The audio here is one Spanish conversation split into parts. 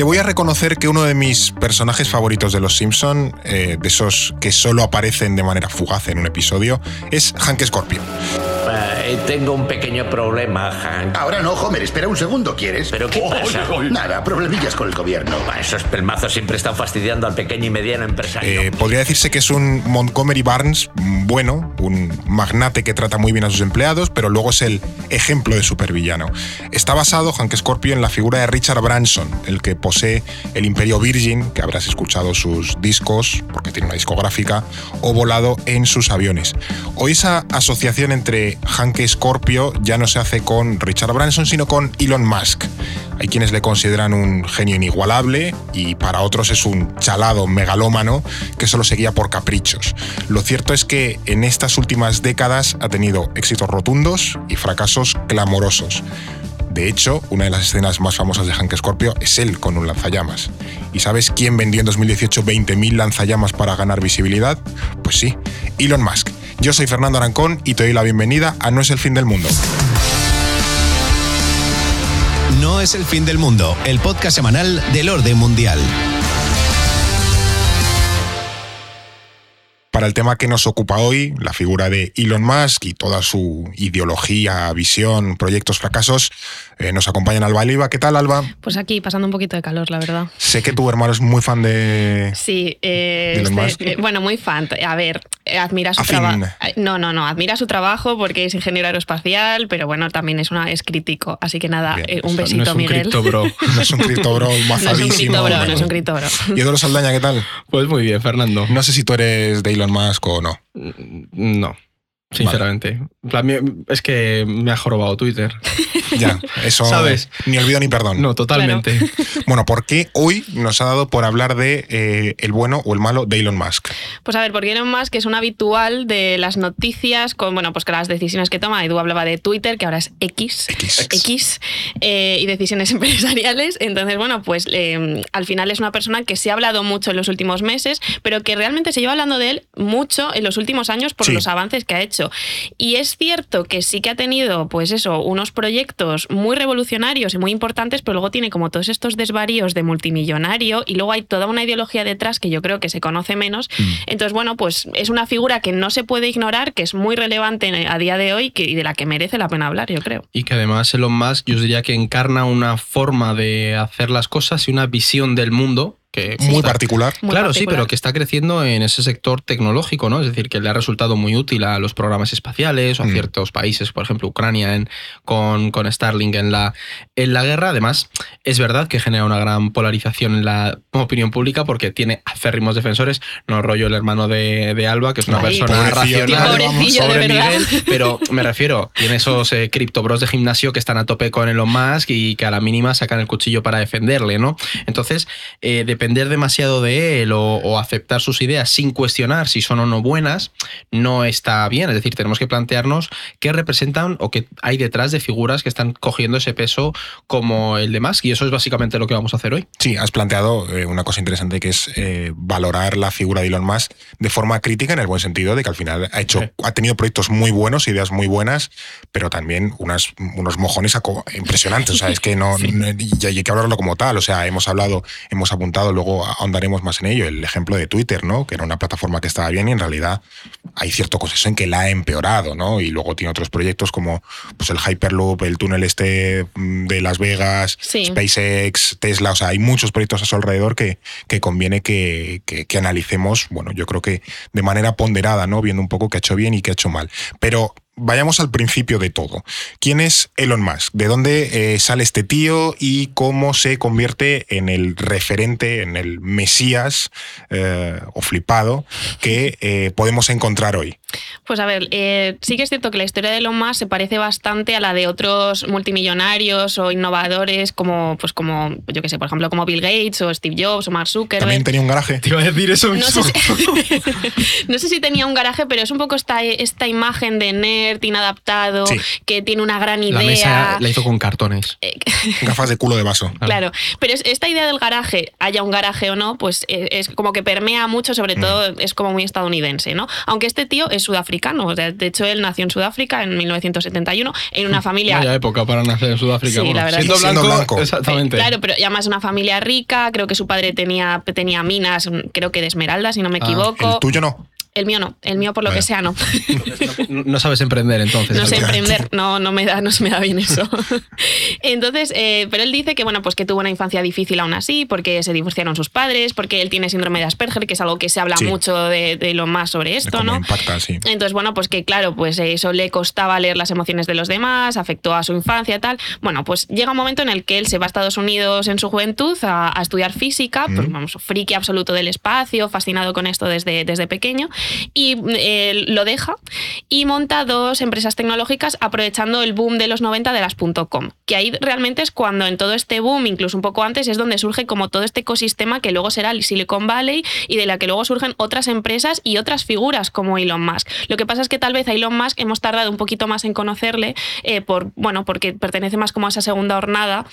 Te voy a reconocer que uno de mis personajes favoritos de Los Simpson, eh, de esos que solo aparecen de manera fugaz en un episodio, es Hank Scorpio. Eh, tengo un pequeño problema, Hank. Ahora no, Homer, espera un segundo, ¿quieres? ¿Pero qué pasa? Nada, problemillas con el gobierno. Ah, Esos pelmazos siempre están fastidiando al pequeño y mediano empresario. Eh, podría decirse que es un Montgomery Barnes bueno, un magnate que trata muy bien a sus empleados, pero luego es el ejemplo de supervillano. Está basado, Hank Scorpio, en la figura de Richard Branson, el que posee el imperio Virgin, que habrás escuchado sus discos, porque tiene una discográfica, o volado en sus aviones. Hoy esa asociación entre Hank Scorpio ya no se hace con Richard Branson, sino con Elon Musk. Hay quienes le consideran un genio inigualable y para otros es un chalado megalómano que solo se guía por caprichos. Lo cierto es que en estas últimas décadas ha tenido éxitos rotundos y fracasos clamorosos. De hecho, una de las escenas más famosas de Hank Scorpio es él con un lanzallamas. ¿Y sabes quién vendió en 2018 20.000 lanzallamas para ganar visibilidad? Pues sí, Elon Musk. Yo soy Fernando Arancón y te doy la bienvenida a No es el fin del mundo. No es el fin del mundo, el podcast semanal del orden mundial. Para el tema que nos ocupa hoy, la figura de Elon Musk y toda su ideología, visión, proyectos, fracasos, eh, nos acompañan Alba Eliva. ¿Qué tal, Alba? Pues aquí pasando un poquito de calor, la verdad. Sé que tu hermano es muy fan de. Sí, eh, ¿De Elon este- Musk? eh, bueno, muy fan. A ver, eh, admira su trabajo. No, no, no, admira su trabajo porque es ingeniero aeroespacial, pero bueno, también es una es crítico. Así que nada, Bien, eh, un besito, no es un Miguel. cripto bro. No es un cripto bro No es un mazadísimo. cripto bro, no es un cripto bro. Y Eduardo Saldaña, ¿qué tal? Pues muy bien, Fernando. No sé si tú eres de Elon Musk o no. No, sinceramente. En plan, me- Es que me ha jorobado Twitter. Ya, eso. ¿Sabes? Ni olvido ni perdón. No, totalmente. Bueno, ¿por qué hoy nos ha dado por hablar de eh, el bueno o el malo de Elon Musk? Pues a ver, porque Elon Musk es un habitual de las noticias con, bueno, pues con las decisiones que toma. Edu hablaba de Twitter, que ahora es X. X. X eh, y decisiones empresariales. Entonces, bueno, pues eh, al final es una persona que se ha hablado mucho en los últimos meses, pero que realmente se lleva hablando de él mucho en los últimos años por Sí. los avances que ha hecho. Y es cierto que sí que ha tenido, pues eso, unos proyectos muy revolucionarios y muy importantes, pero luego tiene como todos estos desvaríos de multimillonario y luego hay toda una ideología detrás que yo creo que se conoce menos. Entonces, bueno, pues es una figura que no se puede ignorar, que es muy relevante a día de hoy que- y de la que merece la pena hablar, yo creo. Y que además Elon Musk, yo diría que encarna una forma de hacer las cosas y una visión del mundo que Muy está- particular. Muy claro, sí, pero que está creciendo en ese sector tecnológico, ¿no? Es decir, que le ha resultado muy útil a los programas espaciales o a Mm. ciertos países, por ejemplo, Ucrania en- con, con Starlink en la, en la guerra. Además, es verdad que genera una gran polarización en la opinión pública porque tiene acérrimos defensores, no rollo el hermano de, de Alba, que es una Ay, persona racional, verdad. Miguel, pero me refiero, tiene esos eh, criptobros de gimnasio que están a tope con Elon Musk y que a la mínima sacan el cuchillo para defenderle, ¿no? Entonces, eh, depender demasiado de él o, o aceptar sus ideas sin cuestionar si son o no buenas, no está bien. Es decir, tenemos que plantearnos qué representan o qué hay detrás de figuras que están cogiendo ese peso como el de Musk. Y eso es básicamente lo que vamos a hacer hoy. Sí, has planteado eh, una cosa interesante que es eh, valorar la figura de Elon Musk de forma crítica en el buen sentido de que al final ha hecho, Sí. ha tenido proyectos muy buenos, ideas muy buenas, pero también unas, unos mojones impresionantes. O sea, es que no, no- y hay que hablarlo como tal. O sea, hemos hablado, hemos apuntado, luego ahondaremos más en ello. El ejemplo de Twitter, ¿no? Que era una plataforma que estaba bien y en realidad hay cierto consenso en que la ha empeorado, ¿no? Y luego tiene otros proyectos como pues, el Hyperloop, el túnel este mm, de Las Vegas, Sí. SpaceX, Tesla, o sea, hay muchos proyectos a su alrededor que, que conviene que, que- que analicemos, bueno, yo creo que de manera ponderada, ¿no? Viendo un poco qué ha hecho bien y qué ha hecho mal. Pero vayamos al principio de todo. ¿Quién es Elon Musk? ¿De dónde eh, sale este tío y cómo se convierte en el referente, en el mesías eh, o flipado que eh, podemos encontrar hoy? Pues a ver, eh, sí que es cierto que la historia de Elon Musk se parece bastante a la de otros multimillonarios o innovadores como, pues como, yo qué sé, por ejemplo, como Bill Gates o Steve Jobs o Mark Zuckerberg. También tenía un garaje. Te iba a decir eso No sé, si, no sé si tenía un garaje, pero es un poco esta, esta imagen de nerd inadaptado, Sí. que tiene una gran idea. La mesa la hizo con cartones. Eh, Gafas de culo de vaso. Claro, pero es- esta idea del garaje, haya un garaje o no, pues eh, es como que permea mucho, sobre todo es como muy estadounidense, ¿no? Aunque este tío es es sudafricano. O sea, de hecho, él nació en Sudáfrica en 1971 en una familia... Vaya época para nacer en Sudáfrica. Sí, bueno, la verdad siendo, que sí. blanco, Siendo blanco. Exactamente. Claro, pero además una familia rica, creo que su padre tenía, tenía minas, creo que de esmeralda, si no me Ah, equivoco. El tuyo no. El mío no, el mío por lo que sea no. No, no sabes emprender entonces. No sé emprender, no, no me da, no se me da bien eso. Entonces, eh, pero él dice que bueno, pues que tuvo una infancia difícil aún así, porque se divorciaron sus padres, porque él tiene síndrome de Asperger, que es algo que se habla Sí. mucho de, de lo más sobre De esto, cómo ¿no? impacta, sí. Entonces, bueno, pues que claro, pues eso le costaba leer las emociones de los demás, afectó a su infancia y tal. Bueno, pues llega un momento en el que él se va a Estados Unidos en su juventud a, a estudiar física, pues Mm. vamos, friki absoluto del espacio, fascinado con esto desde, desde pequeño, y eh, lo deja y monta dos empresas tecnológicas aprovechando el boom de los 90 de las .com, que ahí realmente es cuando en todo este boom, incluso un poco antes, es donde surge como todo este ecosistema que luego será el Silicon Valley y de la que luego surgen otras empresas y otras figuras como Elon Musk. Lo que pasa es que tal vez a Elon Musk hemos tardado un poquito más en conocerle, eh, por, bueno, porque pertenece más como a esa segunda hornada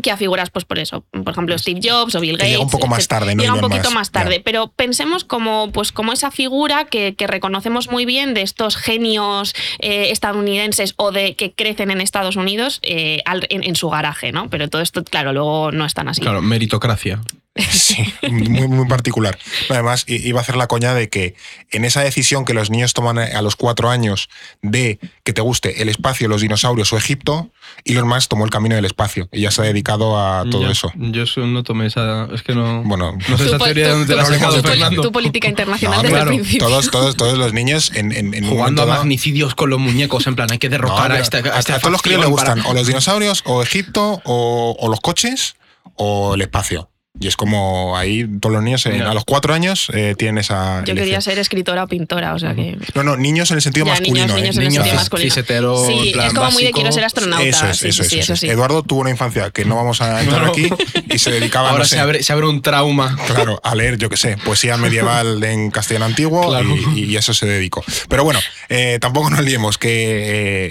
que a figuras, pues por eso, por ejemplo, Steve Jobs o Bill Que Gates. llega un poco más tarde, ¿no? Llega un poquito más tarde, pero pensemos como, pues, como esa figura que, que reconocemos muy bien de estos genios eh, estadounidenses o de que crecen en Estados Unidos eh, al- en, en su garaje, ¿no? Pero todo esto, claro, luego no es tan así. Claro, meritocracia. Sí, muy, muy particular. Además, iba a hacer la coña de que en esa decisión que los niños toman a los cuatro años de que te guste el espacio, los dinosaurios o Egipto, Elon Musk tomó el camino del espacio y ya se ha dedicado a todo Ya, eso. Yo no tomé esa. Es que no. Bueno, no sé Tu esa teoría de tu- dónde te la has tu- política internacional No, desde claro, el principio. todos, todos, todos los niños en, en, en un Jugando a dado- magnicidios con los muñecos, en plan, hay que No, derrocar a pero este. a a, este a todos los críos le facción gustan para- o los dinosaurios, o Egipto, o, o los coches, o el espacio. Y es como ahí todos los niños en- a los cuatro años eh, tienen esa. Yo quería ser escritora o pintora, o sea que... No, no, niños en el sentido Ya, masculino. niños, ¿eh? niños en el sentido masculino. cisetero, Sí, plan es como muy de quiero ser astronauta. Eso es, sí, eso sí, es, sí, eso eso es. sí. Eduardo tuvo una infancia que no vamos a entrar No. aquí y se dedicaba, Ahora no sé, se, abre, se abre un trauma. Claro, a leer, yo qué sé, poesía medieval en castellano antiguo Claro. y, y eso se dedicó. Pero bueno, eh, tampoco nos liemos que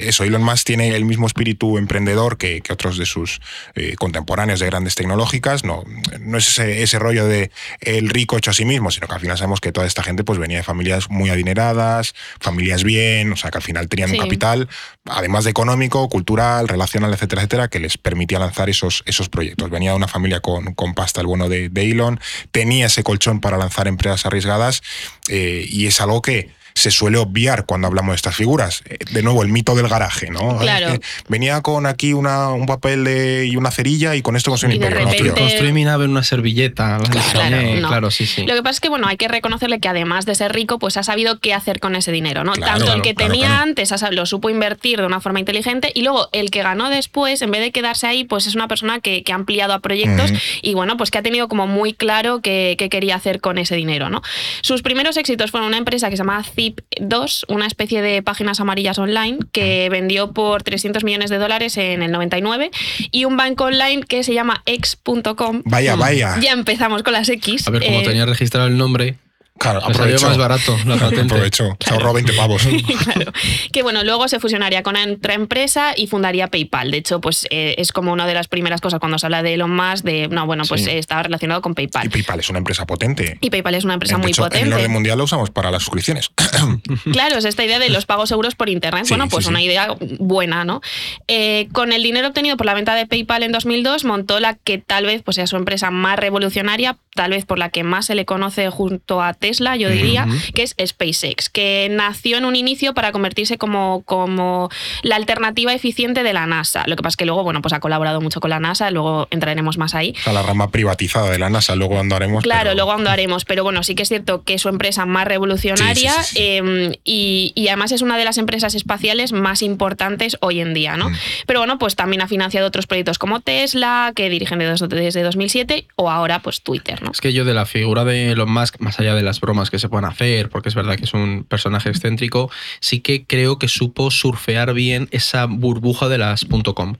eh, eso, Elon Musk tiene el mismo espíritu emprendedor que, que otros de sus eh, contemporáneos de grandes tecnológicas. No, no es ese, ese rollo de el rico hecho a sí mismo, sino que al final sabemos que toda esta gente pues venía de familias muy adineradas, familias bien, o sea que al final tenían Sí. un capital, además de económico, cultural, relacional, etcétera, etcétera, que les permitía lanzar esos, esos proyectos. Venía de una familia con, con pasta, el bueno de, de Elon, tenía ese colchón para lanzar empresas arriesgadas eh, y es algo que se suele obviar cuando hablamos de estas figuras. Eh, De nuevo, el mito del garaje, ¿no? Claro. Venía con aquí una, un papel de, y una cerilla y con esto construí. No, tío. repente- Construí mi nave en una servilleta. la Claro, diseñé, no. claro, sí, sí. Lo que pasa es que, bueno, hay que reconocerle que además de ser rico, pues ha sabido qué hacer con ese dinero, ¿no? Claro, Tanto el que claro, tenía claro. antes lo supo invertir de una forma inteligente y luego el que ganó después, en vez de quedarse ahí, pues es una persona que, que ha ampliado a proyectos y, bueno, pues que ha tenido como muy claro qué, qué quería hacer con ese dinero, ¿no? Sus primeros éxitos fueron una empresa que se llama Zip2, una especie de páginas amarillas online que vendió por 300 millones de dólares en el 99 y un banco online que se llama ex.com. Vaya, vaya. Ya empezamos con las X. A ver, como Eh, tenía registrado el nombre, Claro, aprovechó. más barato la patente. Aprovechó. Se ahorró 20 pavos. claro. Que bueno, luego se fusionaría con otra empresa y fundaría PayPal. De hecho, pues eh, es como una de las primeras cosas cuando se habla de Elon Musk, de no, bueno, pues Sí. eh, estaba relacionado con Y PayPal. PayPal es una empresa potente. Y PayPal es una empresa de muy hecho, en el potente. orden mundial lo usamos para las suscripciones. Claro, es esta idea de los pagos seguros por Internet. Sí, bueno, pues sí, una sí. idea buena, ¿no? Eh, con el dinero obtenido por la venta de PayPal en 2002, montó la que tal vez pues, sea su empresa más revolucionaria, tal vez por la que más se le conoce junto a Tesla, yo diría, que es SpaceX, que nació en un inicio para convertirse como, como la alternativa eficiente de la NASA. Lo que pasa es que luego, bueno, pues ha colaborado mucho con la NASA, luego entraremos más ahí. Sea, la rama privatizada de la NASA, luego andaremos. Claro, pero- luego andaremos, pero bueno, sí que es cierto que es su empresa más revolucionaria Sí, sí, sí, sí. eh, y, y además es una de las empresas espaciales más importantes hoy en día, ¿no? Mm. Pero bueno, pues también ha financiado otros proyectos como Tesla, que dirigen desde 2007, o ahora pues Twitter, ¿no? Es que yo de la figura de Elon Musk, más allá de las bromas que se puedan hacer, porque es verdad que es un personaje excéntrico, sí que creo que supo surfear bien esa burbuja de las .com.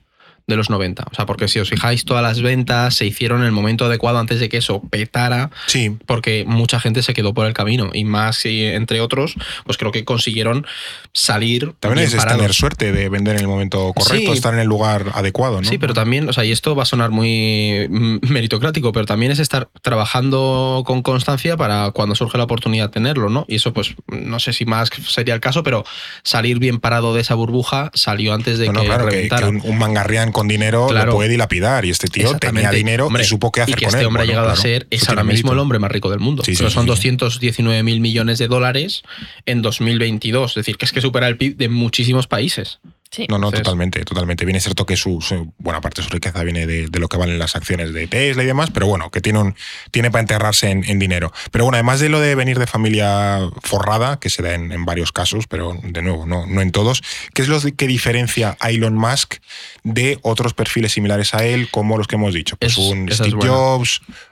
de los 90. O sea, porque si os fijáis, todas las ventas se hicieron en el momento adecuado antes de que eso petara. Sí. Porque mucha gente se quedó por el camino. Y más, y entre otros, pues creo que consiguieron salir. También es parados. tener suerte de vender en el momento correcto, Sí. estar en el lugar adecuado, ¿no? Sí, pero también, o sea, y esto va a sonar muy mm, meritocrático, pero también es estar trabajando con constancia para cuando surge la oportunidad tenerlo, ¿no? Y eso, pues, no sé si más sería el caso, pero salir bien parado de esa burbuja salió antes de No, no, que claro, que, que un, un mangarrián con dinero Claro. lo puede dilapidar y este tío tenía dinero Hombre, y supo qué hacer y que con este él. hombre Bueno, ha llegado claro, a ser, es ahora mismo mérito. el hombre más rico del mundo. Sí, son sí. 219 mil millones de dólares en 2022. Es decir, que es que supera el PIB de muchísimos países. Sí. No, no, Entonces- totalmente, totalmente. Bien es cierto que su, su- buena parte de su riqueza viene de, de lo que valen las acciones de Tesla y demás, pero bueno, que tiene un tiene para enterrarse en, en dinero. Pero bueno, además de lo de venir de familia forrada, que se da en, en varios casos, pero de nuevo, no, no en todos, ¿qué es lo que diferencia a Elon Musk de otros perfiles similares a él, como los que hemos dicho? Pues Es- un Steve buena.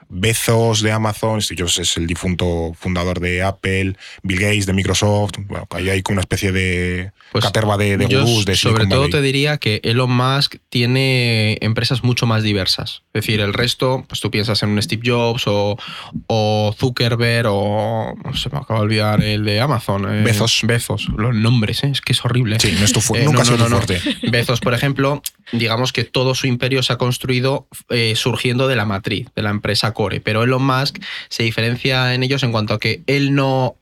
Bezos de Amazon, Steve Jobs es el difunto fundador de Apple, Bill Gates de Microsoft, bueno, ahí hay como una especie de Pues caterva de, de gurús de sobre todo te diría que Elon Musk tiene empresas mucho más diversas. Es decir, el resto, pues tú piensas en un Steve Jobs o, o Zuckerberg o se me acaba de olvidar el de Amazon. eh, Bezos. Bezos. Los nombres, ¿eh? es que es horrible. Sí, no es tu Eh, nunca no, no, no, fuerte. Bezos, por ejemplo, digamos que todo su imperio se ha construido eh, surgiendo de la matriz, de la empresa Core. Pero Elon Musk se diferencia en ellos en cuanto a que él no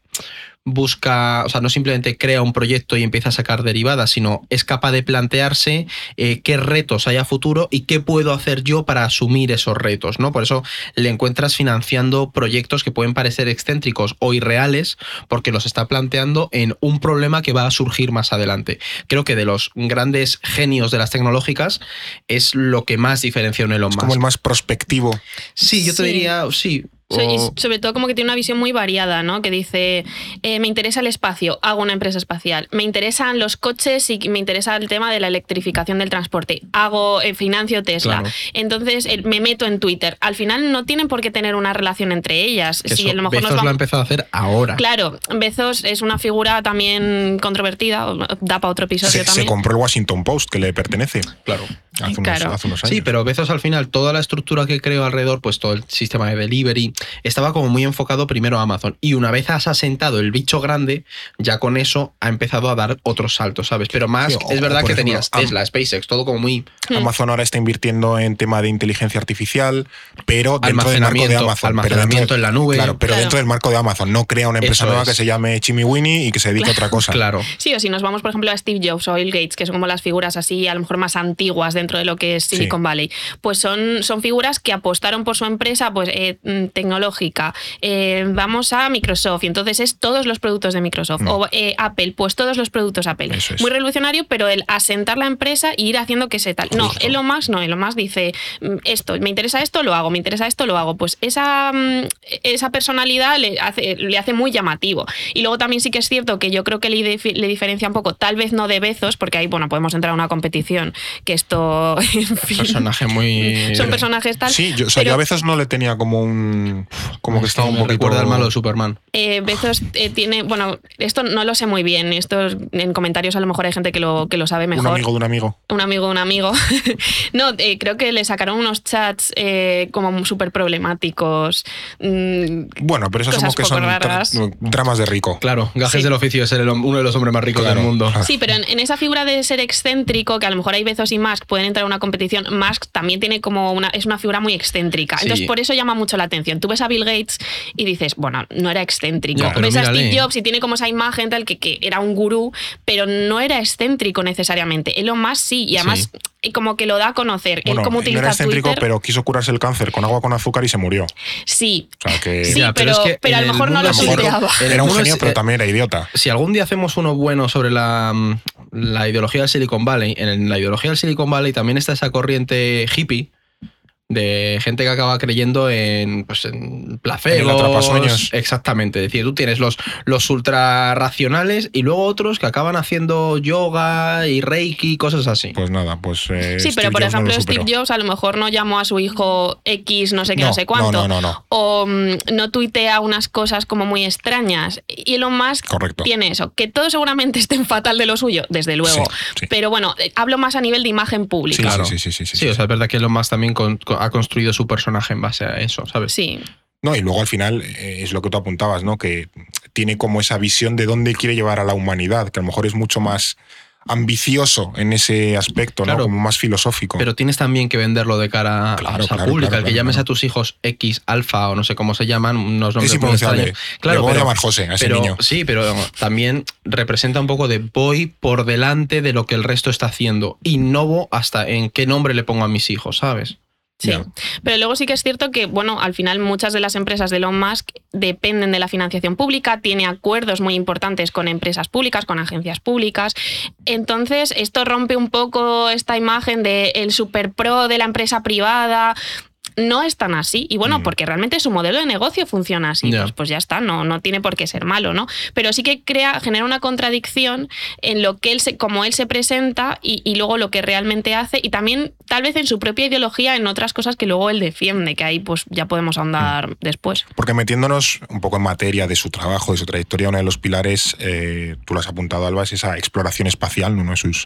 busca, o sea, no simplemente crea un proyecto y empieza a sacar derivadas, sino es capaz de plantearse eh, qué retos hay a futuro y qué puedo hacer yo para asumir esos retos, ¿no? Por eso le encuentras financiando proyectos que pueden parecer excéntricos o irreales, porque los está planteando en un problema que va a surgir más adelante. Creo que de los grandes genios de las tecnológicas es lo que más diferencia a un Elon Es Musk. como el más prospectivo. Sí, yo te Sí. diría, sí. So- y sobre todo como que tiene una visión muy variada, ¿no? Que dice, eh, me interesa el espacio, hago una empresa espacial. Me interesan los coches y me interesa el tema de la electrificación del transporte. Hago, eh, financio Tesla. Claro. Entonces eh, me meto en Twitter. Al final no tienen por qué tener una relación entre ellas. que Si eso a lo mejor Bezos nos lo ha empezado a hacer ahora. Claro, Bezos es una figura también controvertida, da para otro episodio Se, se también. compró el Washington Post, que le pertenece. Claro. Hace unos, Claro. hace unos años. Sí, pero Bezos al final, toda la estructura que creó alrededor, pues todo el sistema de delivery, estaba como muy enfocado primero a Amazon. Y una vez has asentado el bicho grande, ya con eso ha empezado a dar otros saltos, ¿sabes? Pero más, Sí, o- es verdad que ejemplo, tenías Am- Tesla, SpaceX, todo como muy Amazon ahora está invirtiendo en tema de inteligencia artificial, pero dentro del marco de Almacenamiento, Amazon. pero almacenamiento dentro- en la nube. Claro, pero Claro. dentro del marco de Amazon. No crea una empresa Eso nueva es. que se llame Chimmy Winnie y que se dedique a otra cosa. claro. Sí, o si nos vamos, por ejemplo, a Steve Jobs o Bill Gates, que son como las figuras así, a lo mejor más antiguas dentro de lo que es Silicon Sí. Valley, pues son, son figuras que apostaron por su empresa pues, eh, mm, tecnológica. Eh, vamos a Microsoft, y entonces es todos los productos de Microsoft. Mm. O eh, Apple, pues todos los productos Apple. Es. Muy revolucionario, pero el asentar la empresa y ir haciendo que se tal. No, Justo. Elon Musk no, Elon Musk dice, mm, esto, me interesa esto, lo hago, me interesa esto, lo hago. Pues esa, mm, esa personalidad le hace, le hace muy llamativo. Y luego también sí que es cierto que yo creo que le, diferencia un poco, tal vez no de Bezos, porque ahí, bueno, podemos entrar a una competición, que esto, en fin, Personaje muy. son personajes tal. Sí, yo, o sea, pero, yo a veces no le tenía como un. Como que Es estaba un poquito. recuerda al malo de Superman. eh, Bezos eh, tiene, bueno, esto no lo sé muy bien, esto en comentarios a lo mejor hay gente que lo, que lo sabe mejor. Un amigo de un amigo. un amigo, un amigo. no, eh, creo que le sacaron unos chats eh, como súper problemáticos. Mm, Bueno, pero esos Cosas como que poco son raras. dramas de rico. Claro, gajes Sí. del oficio de ser el uno de los hombres más ricos Claro. del mundo. Ah. Sí, pero en, en esa figura de ser excéntrico, que a lo mejor hay Bezos y Musk pueden entrar a una competición, Musk también tiene como una, es una figura muy excéntrica. Sí. Entonces, por eso llama mucho la atención. Tú ves a Bill Gates y dices, bueno, no era excéntrico. Ves a. Steve Jobs y tiene como esa imagen tal que, que era un gurú, pero no era excéntrico necesariamente. Elon Musk sí, y además eh, como que lo da a conocer. Bueno, Él como no utiliza era excéntrico, Twitter. pero quiso curarse el cáncer con agua con azúcar y se murió. Sí, O sea que. Sí, Ya, pero, pero es que pero a lo mejor no lo tuiteaba. Era un genio, es- pero eh, también era idiota. si algún día hacemos uno bueno sobre la, mm, la ideología del Silicon Valley, en la ideología del Silicon Valley también está esa corriente hippie, de gente que acaba creyendo en, pues, en placebos. En el atrapasueños. Exactamente. Es decir, tú tienes los, los ultra racionales y luego otros que acaban haciendo yoga y reiki, cosas así. Pues nada, pues. eh, Sí, pero por Jobs ejemplo. Steve Jobs a lo mejor no llamó a su hijo X, no sé qué, no, No, sé cuánto. no, no, no, no. O mm, no tuitea unas cosas como muy extrañas. Y Elon Musk Correcto. tiene eso. Que todos seguramente estén fatal de lo suyo, desde luego. Sí, sí. Pero bueno, eh, hablo más a nivel de imagen pública. Sí, Claro. sí, sí, sí, sí, Sí, o sea, es verdad que Elon Musk también con- con- ha construido su personaje en base a eso, ¿sabes? Sí. No, y luego al final eh, es lo que tú apuntabas, ¿no? Que tiene como esa visión de dónde quiere llevar a la humanidad, que a lo mejor es mucho más ambicioso en ese aspecto, Claro. ¿no? Como más filosófico. Pero tienes también que venderlo de cara a Claro, sea, claro, pública. que llames claro. a tus hijos X, alfa o no sé cómo se llaman, unos es nombres muy impronunciable. extraños. Claro, Le voy a llamar José a ese pero- niño. Sí, pero también representa un poco de voy por delante de lo que el resto está haciendo. Innovo hasta en qué nombre le pongo a mis hijos, ¿sabes? Sí, pero luego sí que es cierto que, bueno, al final muchas de las empresas de Elon Musk dependen de la financiación pública, tiene acuerdos muy importantes con empresas públicas, con agencias públicas. Entonces, esto rompe un poco esta imagen de el super pro de la empresa privada. No es tan así. Y bueno, Mm. porque realmente su modelo de negocio funciona así. Pues, pues ya está, no, no tiene por qué ser malo, ¿no? Pero sí que crea, genera una contradicción en lo que él se, como él se presenta y, y luego lo que realmente hace. Y también, tal vez en su propia ideología, en otras cosas que luego él defiende, que ahí pues ya podemos ahondar después. Porque metiéndonos un poco en materia de su trabajo, de su trayectoria, uno de los pilares, eh, tú lo has apuntado, Alba, es esa exploración espacial, uno de sus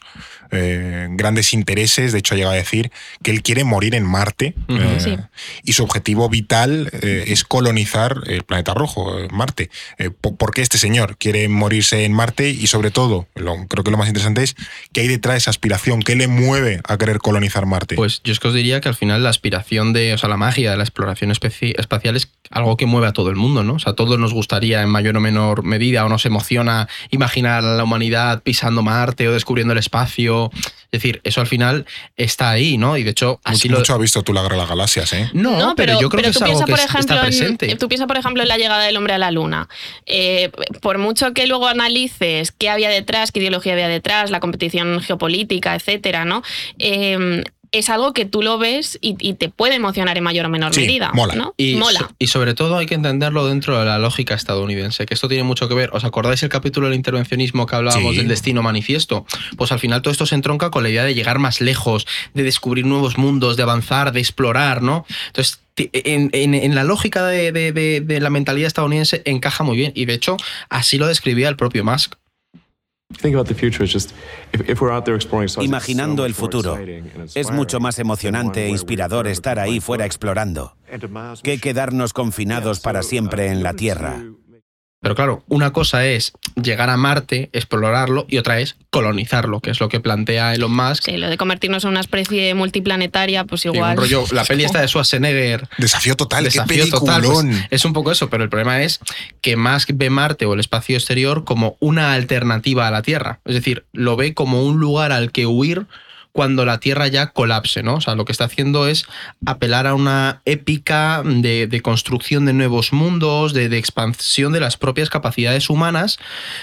eh, grandes intereses. De hecho, llega a decir que él quiere morir en Marte eh, Sí. Y su objetivo vital eh, es colonizar el planeta rojo, eh, Marte. Eh, po- ¿Por qué este señor quiere morirse en Marte? Y sobre todo, creo que lo más interesante es qué hay detrás de esa aspiración, qué le mueve a querer colonizar Marte. Pues yo es que os diría que al final la aspiración de, o sea, la magia de la exploración espacial es algo que mueve a todo el mundo, ¿no? O sea, a todos nos gustaría en mayor o menor medida o nos emociona imaginar a la humanidad pisando Marte o descubriendo el espacio. Es decir, eso al final está ahí, ¿no? Y de hecho, Así mucho ha visto tú la Guerra de las Galaxias, ¿eh? No, pero, yo creo que es tú algo piensa, que ejemplo, está en- presente. tú piensa, por ejemplo, en la llegada del hombre a la luna. Eh, por mucho que luego analices qué había detrás, qué ideología había detrás, la competición geopolítica, etcétera, ¿no? Eh, es algo que tú lo ves y, y te puede emocionar en mayor o menor Sí, medida. mola. ¿no? Y, mola. so- y sobre todo hay que entenderlo dentro de la lógica estadounidense, que esto tiene mucho que ver. ¿Os acordáis el capítulo del intervencionismo que hablábamos Sí. del destino manifiesto? Pues al final todo esto se entronca con la idea de llegar más lejos, de descubrir nuevos mundos, de avanzar, de explorar, ¿no? Entonces, en, en- en la lógica de, de- de- de la mentalidad estadounidense encaja muy bien. Y de hecho, así lo describía el propio Musk. Imaginando el futuro. Es mucho más emocionante e inspirador estar ahí fuera explorando que quedarnos confinados para siempre en la Tierra. Pero claro, una cosa es llegar a Marte, explorarlo, y otra es colonizarlo, que es lo que plantea Elon Musk. Sí, lo de convertirnos en una especie multiplanetaria, pues igual. un rollo, la peli esta de Schwarzenegger Desafío total, desafío qué total. pues, es un poco eso, pero el problema es que Musk ve Marte o el espacio exterior como una alternativa a la Tierra. Es decir, lo ve como un lugar al que huir cuando la Tierra ya colapse, ¿no? O sea, lo que está haciendo es apelar a una épica de, de construcción de nuevos mundos, de, de expansión de las propias capacidades humanas,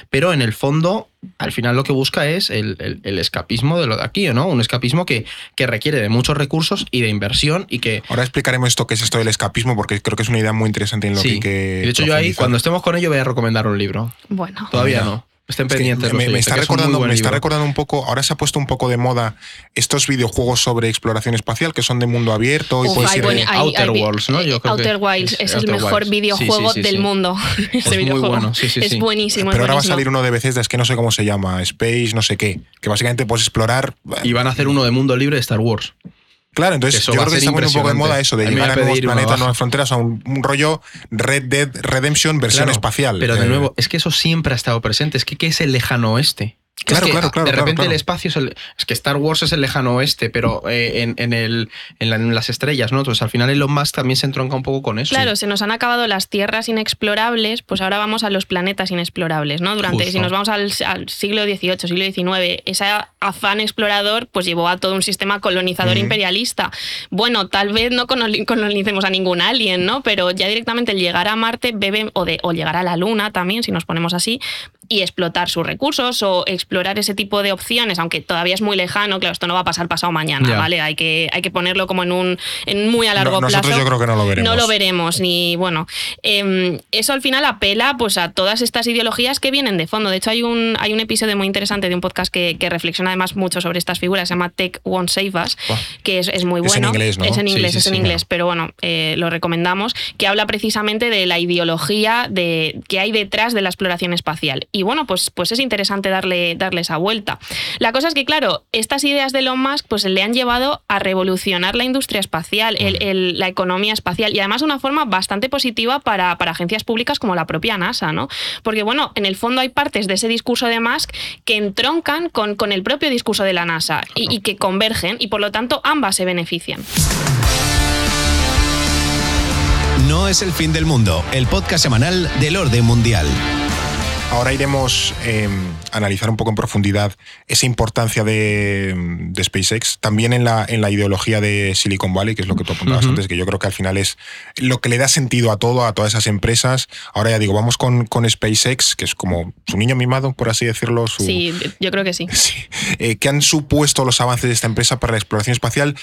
pero en el fondo, al final lo que busca es el, el- el escapismo de lo de aquí, ¿no? Un escapismo que, que requiere de muchos recursos y de inversión y que Ahora explicaremos esto que es esto del escapismo, porque creo que es una idea muy interesante en lo que Sí. hay que. Y de hecho, yo ahí, cuando estemos con ello, voy a recomendar un libro. Bueno. Todavía no. Estén Es pendientes. me, me está es recordando, me está recordando un poco, ahora se ha puesto un poco de moda estos videojuegos sobre exploración espacial que son de mundo abierto y Uf, puedes hay ir buen- de- hay- Outer hay- Worlds, ¿no? Yo creo que Outer Wilds es es, el mejor Wilds. videojuego Sí, sí, sí, del sí. mundo. Ese muy videojuego. bueno, sí, sí, es buenísimo. Pero es ahora va a salir uno de Bethesda, es que no sé cómo se llama, Space, no sé qué, que básicamente puedes explorar. Y van a hacer uno de mundo libre de Star Wars. Claro, entonces Eso yo creo que está poniendo un poco de moda eso, de A llegar a nuevos planetas, nuevas fronteras, a un, un rollo Red Dead Redemption versión Claro, espacial. Pero de Eh, nuevo, es que eso siempre ha estado presente. Es que ¿qué es el lejano oeste? Claro, es que, claro, claro, De repente claro. el espacio es el. Es que Star Wars es el lejano oeste, pero eh, en, en el, en, la- en las estrellas, ¿no? Entonces al final Elon Musk también se entronca un poco con eso. Claro, se nos han acabado las tierras inexplorables, pues ahora vamos a los planetas inexplorables, ¿no? Durante, Justo. si nos vamos al, al siglo XVIII, siglo XIX, ese afán explorador pues llevó a todo un sistema colonizador imperialista. Bueno, tal vez no coloni- colonicemos a ningún alien, ¿no? Pero ya directamente el llegar a Marte bebe, o, de, o llegar a la Luna también, si nos ponemos así, y explotar sus recursos o ex- explorar ese tipo de opciones, aunque todavía es muy lejano, claro, esto no va a pasar pasado mañana. ¿vale? Hay que, hay que ponerlo como en un en muy a largo No, nosotros plazo. yo creo que no lo veremos. No lo veremos, ni bueno. em, eso al final apela pues a todas estas ideologías que vienen de fondo. De hecho, hay un, hay un episodio muy interesante de un podcast que, que reflexiona además mucho sobre estas figuras, se llama Tech Won't Save Us, que es, es muy Es en bueno. inglés, ¿no? Es en inglés, sí, es en sí. inglés, pero bueno, eh, lo recomendamos, que habla precisamente de la ideología de, que hay detrás de la exploración espacial. Y bueno, pues, pues es interesante darle, darle esa vuelta. La cosa es que, claro, estas ideas de Elon Musk pues, le han llevado a revolucionar la industria espacial, el- el- la economía espacial, y además de una forma bastante positiva para, para agencias públicas como la propia NASA, ¿no? Porque, bueno, en el fondo hay partes de ese discurso de Musk que entroncan con, con el propio discurso de la NASA y, y que convergen, y por lo tanto ambas se benefician. No es el fin del mundo, el podcast semanal del orden mundial. Ahora iremos eh, a analizar un poco en profundidad esa importancia de, de SpaceX, también en la, en la ideología de Silicon Valley, que es lo que tú apuntabas antes, que yo creo que al final es lo que le da sentido a todo, a todas esas empresas. Ahora ya digo, vamos con, con SpaceX, que es como su niño mimado, por así decirlo. Su, Sí, yo creo que sí. Sí. Eh, ¿Qué han supuesto los avances de esta empresa para la exploración espacial?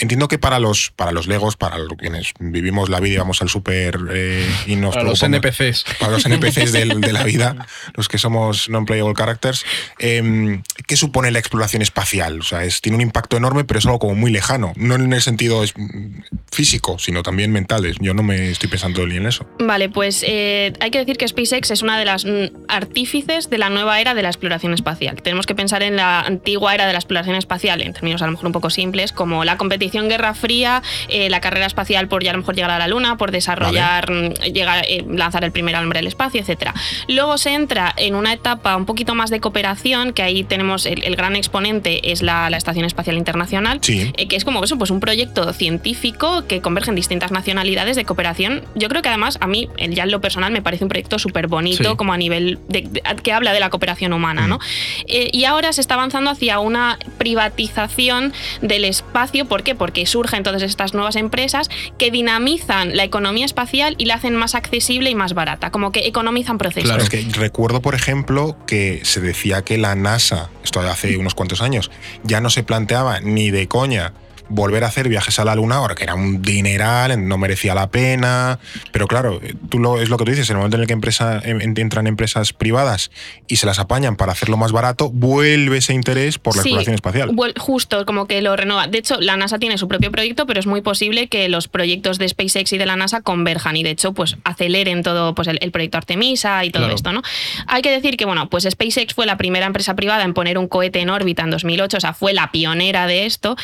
Entiendo que para los, para los Legos, para los- quienes vivimos la vida y vamos al súper eh, y nos Para los NPCs. para los NPCs de, la vida, los que somos non-playable characters, eh, ¿qué supone la exploración espacial? O sea, es, tiene un impacto enorme, pero es algo como muy lejano. No en el sentido es, mm, físico, sino también mental. Yo no me estoy pensando ni en eso. Vale, pues eh, hay que decir que SpaceX es una de las mm, artífices de la nueva era de la exploración espacial. Tenemos que pensar en la antigua era de la exploración espacial, en términos a lo mejor un poco simples, como la competición Guerra Fría, eh, la carrera espacial por ya a lo mejor llegar a la Luna, por desarrollar, mm, llegar, eh, lanzar el primer hombre al espacio, etc. Luego se entra en una etapa un poquito más de cooperación, que ahí tenemos el, el gran exponente es la, la Estación Espacial Internacional, Sí. eh, que es como eso, pues un proyecto científico que convergen distintas nacionalidades de cooperación. Yo creo que además a mí, ya en lo personal, me parece un proyecto súper bonito, Sí. como a nivel de, de- que habla de la cooperación humana, ¿no? Eh, y ahora se está avanzando hacia una privatización del espacio. ¿Por qué? Porque surgen todas estas nuevas empresas que dinamizan la economía espacial y la hacen más accesible y más barata, como que economizan procesos. Claro. Es que recuerdo, por ejemplo, que se decía que la NASA, esto hace unos cuantos años, ya no se planteaba ni de coña volver a hacer viajes a la Luna, ahora que era un dineral, no merecía la pena. Pero claro, tú lo, es lo que tú dices, en el momento en el que empresa, em- entran empresas privadas y se las apañan para hacerlo más barato, vuelve ese interés por la Sí, exploración espacial. Justo, como que lo renueva. De hecho, la NASA tiene su propio proyecto, pero es muy posible que los proyectos de SpaceX y de la NASA converjan y de hecho, pues aceleren todo pues, el, el proyecto Artemisa y todo Claro. esto, ¿no? Hay que decir que, bueno, pues SpaceX fue la primera empresa privada en poner un cohete en órbita en 2008, o sea, fue la pionera de esto.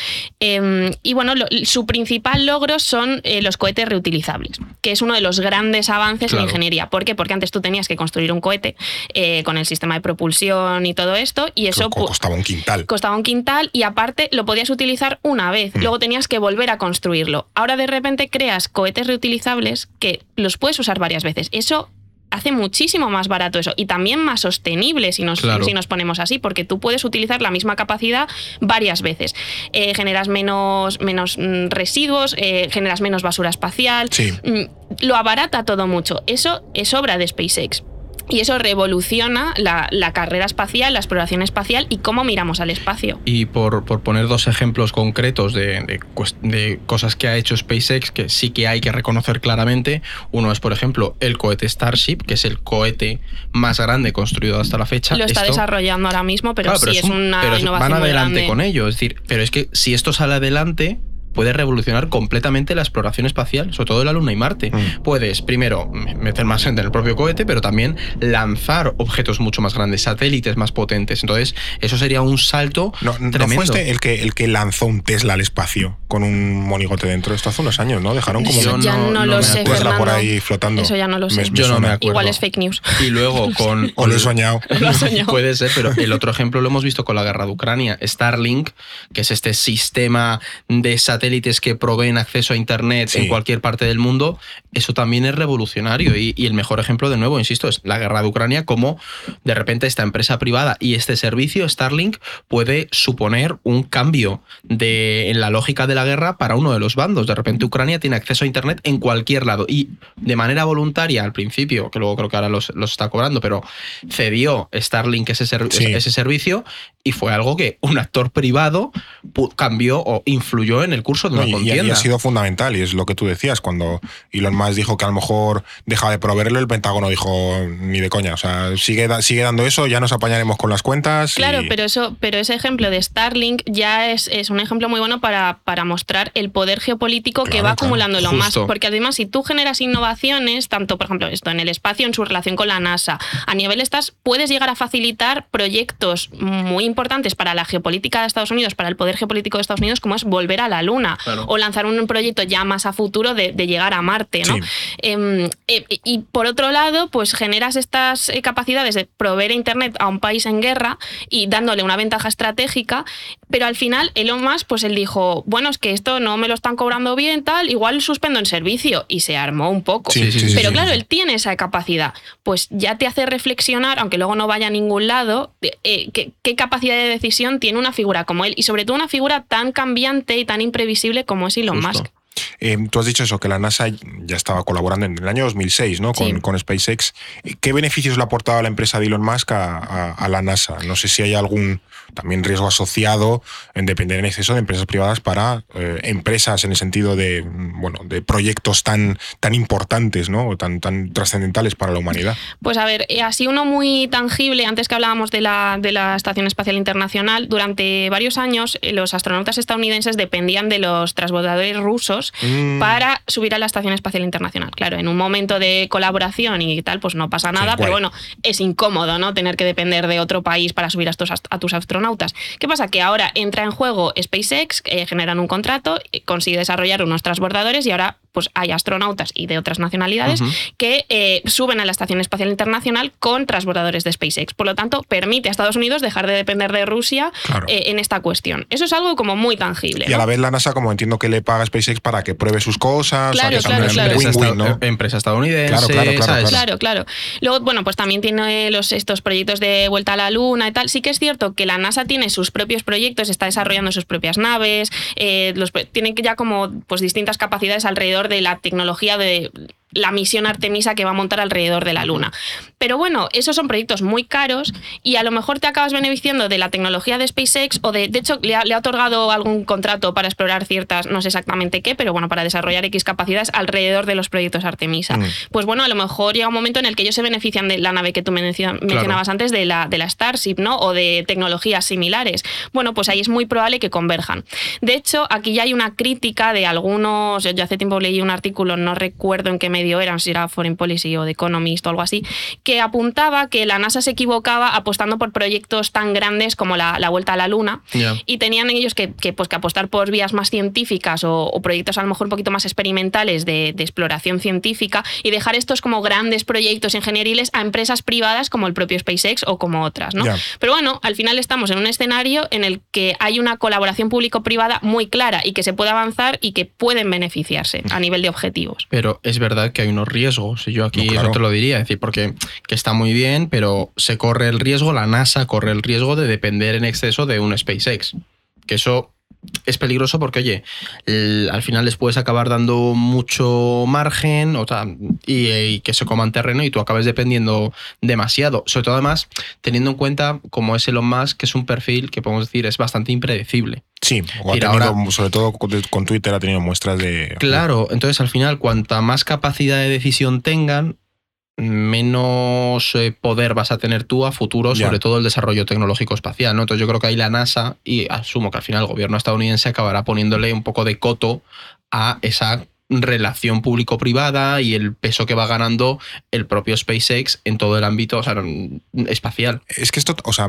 Y bueno, lo- su principal logro son eh, los cohetes reutilizables, que es uno de los grandes avances Claro. en ingeniería. ¿Por qué? Porque antes tú tenías que construir un cohete eh, con el sistema de propulsión y todo esto, y eso costaba un quintal. costaba un quintal y aparte lo podías utilizar una vez, Mm. luego tenías que volver a construirlo. Ahora de repente creas cohetes reutilizables que los puedes usar varias veces. Eso hace muchísimo más barato eso y también más sostenible si nos, Claro. si nos ponemos así, porque tú puedes utilizar la misma capacidad varias veces. Eh, generas menos, menos mm, residuos, eh, generas menos basura espacial, Sí. Mm, lo abarata todo mucho. Eso es obra de SpaceX. Y eso revoluciona la, la carrera espacial, la exploración espacial y cómo miramos al espacio. Y por, por poner dos ejemplos concretos de, de cosas que ha hecho SpaceX que sí que hay que reconocer claramente, uno es, por ejemplo, el cohete Starship, que es el cohete más grande construido hasta la fecha. Lo está Esto- desarrollando ahora mismo, pero Claro, sí es, un- una pero innovación van muy adelante grande. con ello. Es decir, pero es que si esto sale adelante, puede revolucionar completamente la exploración espacial, sobre todo de la Luna y Marte. Mm. Puedes, primero, meter más gente en el propio cohete, pero también lanzar objetos mucho más grandes, satélites más potentes. Entonces, eso sería un salto No, no tremendo. fue este el que, el que lanzó un Tesla al espacio con un monigote dentro. Esto hace unos años, ¿no? Dejaron como Eso Yo ya no- lo sé. Tesla por ahí flotando. Eso ya no lo sé. Me- me Yo no me acuerdo. Igual es fake news. Y luego con... O lo he soñado. Lo has soñado. Puede ser, pero el otro ejemplo lo hemos visto con la guerra de Ucrania. Starlink, que es este sistema de satélites satélites que proveen acceso a Internet en cualquier parte del mundo, eso también es revolucionario. Y, y, el mejor ejemplo, de nuevo, insisto, es la guerra de Ucrania, como de repente esta empresa privada y este servicio, Starlink, puede suponer un cambio de, en la lógica de la guerra para uno de los bandos. De repente Ucrania tiene acceso a Internet en cualquier lado y de manera voluntaria al principio, que luego creo que ahora los, los está cobrando, pero cedió Starlink ese, ser, sí. ese servicio y fue algo que un actor privado cambió o influyó en el curso de una y, contienda. Y, ha sido fundamental, y es lo que tú decías, cuando Elon Musk dijo que a lo mejor deja de proveerlo, el Pentágono dijo ni de coña, o sea, sigue, sigue dando eso, ya nos apañaremos con las cuentas. Claro, y... pero eso, pero ese ejemplo de Starlink ya es, es un ejemplo muy bueno para, para mostrar el poder geopolítico claro, que va acumulando claro. Elon Musk, porque además si tú generas innovaciones, tanto por ejemplo esto en el espacio, en su relación con la NASA, a nivel estas, puedes llegar a facilitar proyectos muy importantes para la geopolítica de Estados Unidos, para el poder geopolítico de Estados Unidos, como es volver a la Luna Claro. o lanzar un proyecto ya más a futuro de, de llegar a Marte. ¿no? Sí. Eh, eh, y por otro lado, pues generas estas eh, capacidades de proveer Internet a un país en guerra y dándole una ventaja estratégica, pero al final Elon Musk, pues él dijo, bueno, es que esto no me lo están cobrando bien, tal, igual suspendo el servicio y se armó un poco. Sí, sí, sí, pero sí, claro, sí. él tiene esa capacidad, pues ya te hace reflexionar, aunque luego no vaya a ningún lado, eh, qué, qué capacidad de decisión tiene una figura como él y sobre todo una figura tan cambiante y tan imprevisible como es Elon Justo. Musk. Eh, tú has dicho eso, que la NASA ya estaba colaborando en el año 2006 ¿no? con, Sí. con SpaceX. ¿Qué beneficios le ha aportado a la empresa de Elon Musk a, a- a la NASA? No sé si hay algún también riesgo asociado en depender en exceso de empresas privadas para eh, empresas en el sentido de, bueno, de proyectos tan, tan importantes ¿no? o tan, tan trascendentales para la humanidad. Pues a ver, eh, así uno muy tangible, antes que hablábamos de la, de la Estación Espacial Internacional, durante varios años eh, los astronautas estadounidenses dependían de los transbordadores rusos Mm. para subir a la Estación Espacial Internacional. Claro, en un momento de colaboración y tal, pues no pasa nada, Sí, pero bueno, es incómodo, ¿no? Tener que depender de otro país para subir a ast- a tus astronautas. ¿Qué pasa? Que ahora entra en juego SpaceX, eh, generan un contrato, eh, consigue desarrollar unos transbordadores y ahora pues hay astronautas y de otras nacionalidades que eh, suben a la Estación Espacial Internacional con transbordadores de SpaceX. Por lo tanto, permite a Estados Unidos dejar de depender de Rusia Claro. eh, en esta cuestión. Eso es algo como muy tangible. Y a ¿no? la vez la NASA, como entiendo que le paga a SpaceX para que pruebe sus cosas, o sea, Claro, que es claro, claro. win-win, Empresa, ¿no? esta- empresa estadounidense, Claro, claro, claro, ¿sabes? Claro, claro. Luego, bueno, pues también tiene los, estos proyectos de vuelta a la Luna y tal. Sí que es cierto que la NASA tiene sus propios proyectos, está desarrollando sus propias naves, eh, los, tiene ya como pues, distintas capacidades alrededor de la tecnología de la misión Artemisa que va a montar alrededor de la Luna. Pero bueno, esos son proyectos muy caros y a lo mejor te acabas beneficiando de la tecnología de SpaceX o de, de hecho, le ha, le ha otorgado algún contrato para explorar ciertas, no sé exactamente qué, pero bueno, para desarrollar X capacidades alrededor de los proyectos Artemisa. Mm. Pues bueno, a lo mejor llega un momento en el que ellos se benefician de la nave que tú mencio- mencionabas antes, de la, de la Starship, ¿no? O de tecnologías similares. Bueno, pues ahí es muy probable que converjan. De hecho, aquí ya hay una crítica de algunos. Yo, yo hace tiempo leí un artículo, no recuerdo en qué medio eran, si era Foreign Policy o The Economist o algo así, que apuntaba que la NASA se equivocaba apostando por proyectos tan grandes como la, la vuelta a la Luna y tenían ellos que, que, pues, que apostar por vías más científicas o, o proyectos a lo mejor un poquito más experimentales de, de exploración científica y dejar estos como grandes proyectos ingenieriles a empresas privadas como el propio SpaceX o como otras. ¿no? Pero bueno, al final estamos en un escenario en el que hay una colaboración público-privada muy clara y que se puede avanzar y que pueden beneficiarse a nivel de objetivos. Pero es verdad que hay unos riesgos, y yo aquí No, claro. eso te lo diría, es decir, porque que está muy bien, pero se corre el riesgo, la NASA corre el riesgo de depender en exceso de un SpaceX. Que eso es peligroso porque, oye, el- al final les puedes acabar dando mucho margen o sea, y, y que se coman terreno y tú acabes dependiendo demasiado. Sobre todo, además, teniendo en cuenta cómo es Elon Musk, que es un perfil que podemos decir es bastante impredecible. Sí, o ha Mira, tenido, ahora- sobre todo con Twitter, ha tenido muestras de. Claro, entonces al final, cuanta más capacidad de decisión tengan, menos eh, poder vas a tener tú a futuro, sobre todo el desarrollo tecnológico espacial. ¿no? Entonces yo creo que ahí la NASA, y asumo que al final el gobierno estadounidense acabará poniéndole un poco de coto a esa relación público-privada y el peso que va ganando el propio SpaceX en todo el ámbito o sea, espacial. Es que esto, o sea,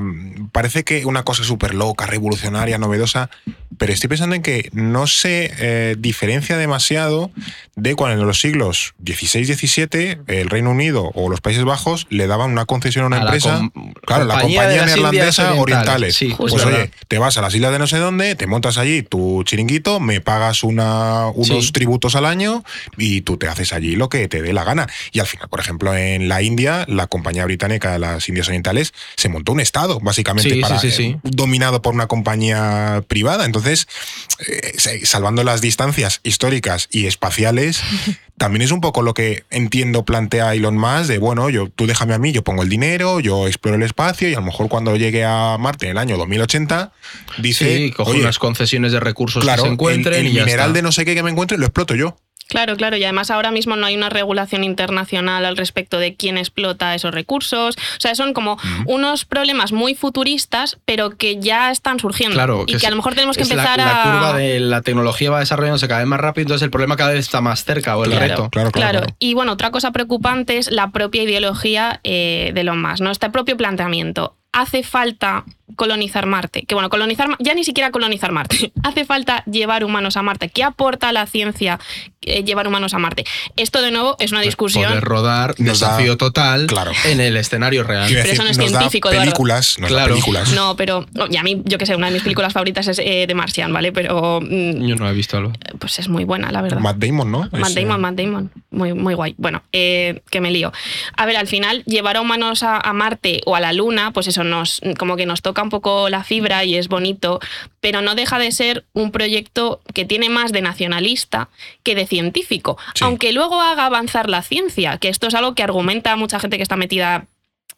parece que una cosa súper loca, revolucionaria, novedosa, pero estoy pensando en que no se eh, diferencia demasiado de cuando en los siglos XVI-XVII el Reino Unido o los Países Bajos le daban una concesión a una A la empresa, com- claro, la Compañía neerlandesa orientales. Orientales, sí, pues oye, te vas a las islas de no sé dónde, te montas allí tu chiringuito, me pagas una, unos Sí. tributos al año y tú te haces allí lo que te dé la gana. Y al final, por ejemplo, en la India, la compañía británica de las Indias Orientales se montó un estado, básicamente, Sí, para, sí, sí. eh, dominado por una compañía privada. Entonces, eh, salvando las distancias históricas y espaciales, también es un poco lo que entiendo plantea Elon Musk de, bueno, yo, tú déjame a mí, yo pongo el dinero, yo exploro el espacio y a lo mejor cuando llegue a Marte en el año 2080, dice, Sí, cojo unas concesiones de recursos claro, que se encuentren el, y ya mineral está. de no sé qué que me encuentre lo exploto yo. Claro, claro, y además ahora mismo no hay una regulación internacional al respecto de quién explota esos recursos. O sea, son como unos problemas muy futuristas, pero que ya están surgiendo. Claro, y que, es- a lo mejor tenemos que la- empezar la, a. curva de la tecnología va desarrollándose cada vez más rápido, entonces el problema cada vez está más cerca o el Claro, reto. Claro, claro, claro. Y bueno, otra cosa preocupante es la propia ideología eh, de Elon Musk, ¿no? Este propio planteamiento. Hace falta colonizar Marte. Que bueno, colonizar, ya ni siquiera colonizar Marte. Hace falta llevar humanos a Marte. ¿Qué aporta a la ciencia eh, llevar humanos a Marte? Esto de nuevo es una discusión. Poder rodar, Nos da- desafío total Claro. en el escenario real. Pero eso no es nos científico, películas, nos da Claro. películas. No, pero. y a mí, yo que sé, una de mis películas favoritas es eh, The Martian, ¿vale? Pero. mm, Yo no he visto algo. pues es muy buena, la verdad. Matt Damon, ¿no? Matt Es, Damon, eh, Matt Damon. Muy, muy guay. Bueno, eh, que me lío. A ver, al final, llevar a humanos a, a Marte o a la Luna, pues eso nos, como que nos toca un poco la fibra y es bonito, pero no deja de ser un proyecto que tiene más de nacionalista que de científico. Sí. Aunque luego haga avanzar la ciencia, que esto es algo que argumenta mucha gente que está metida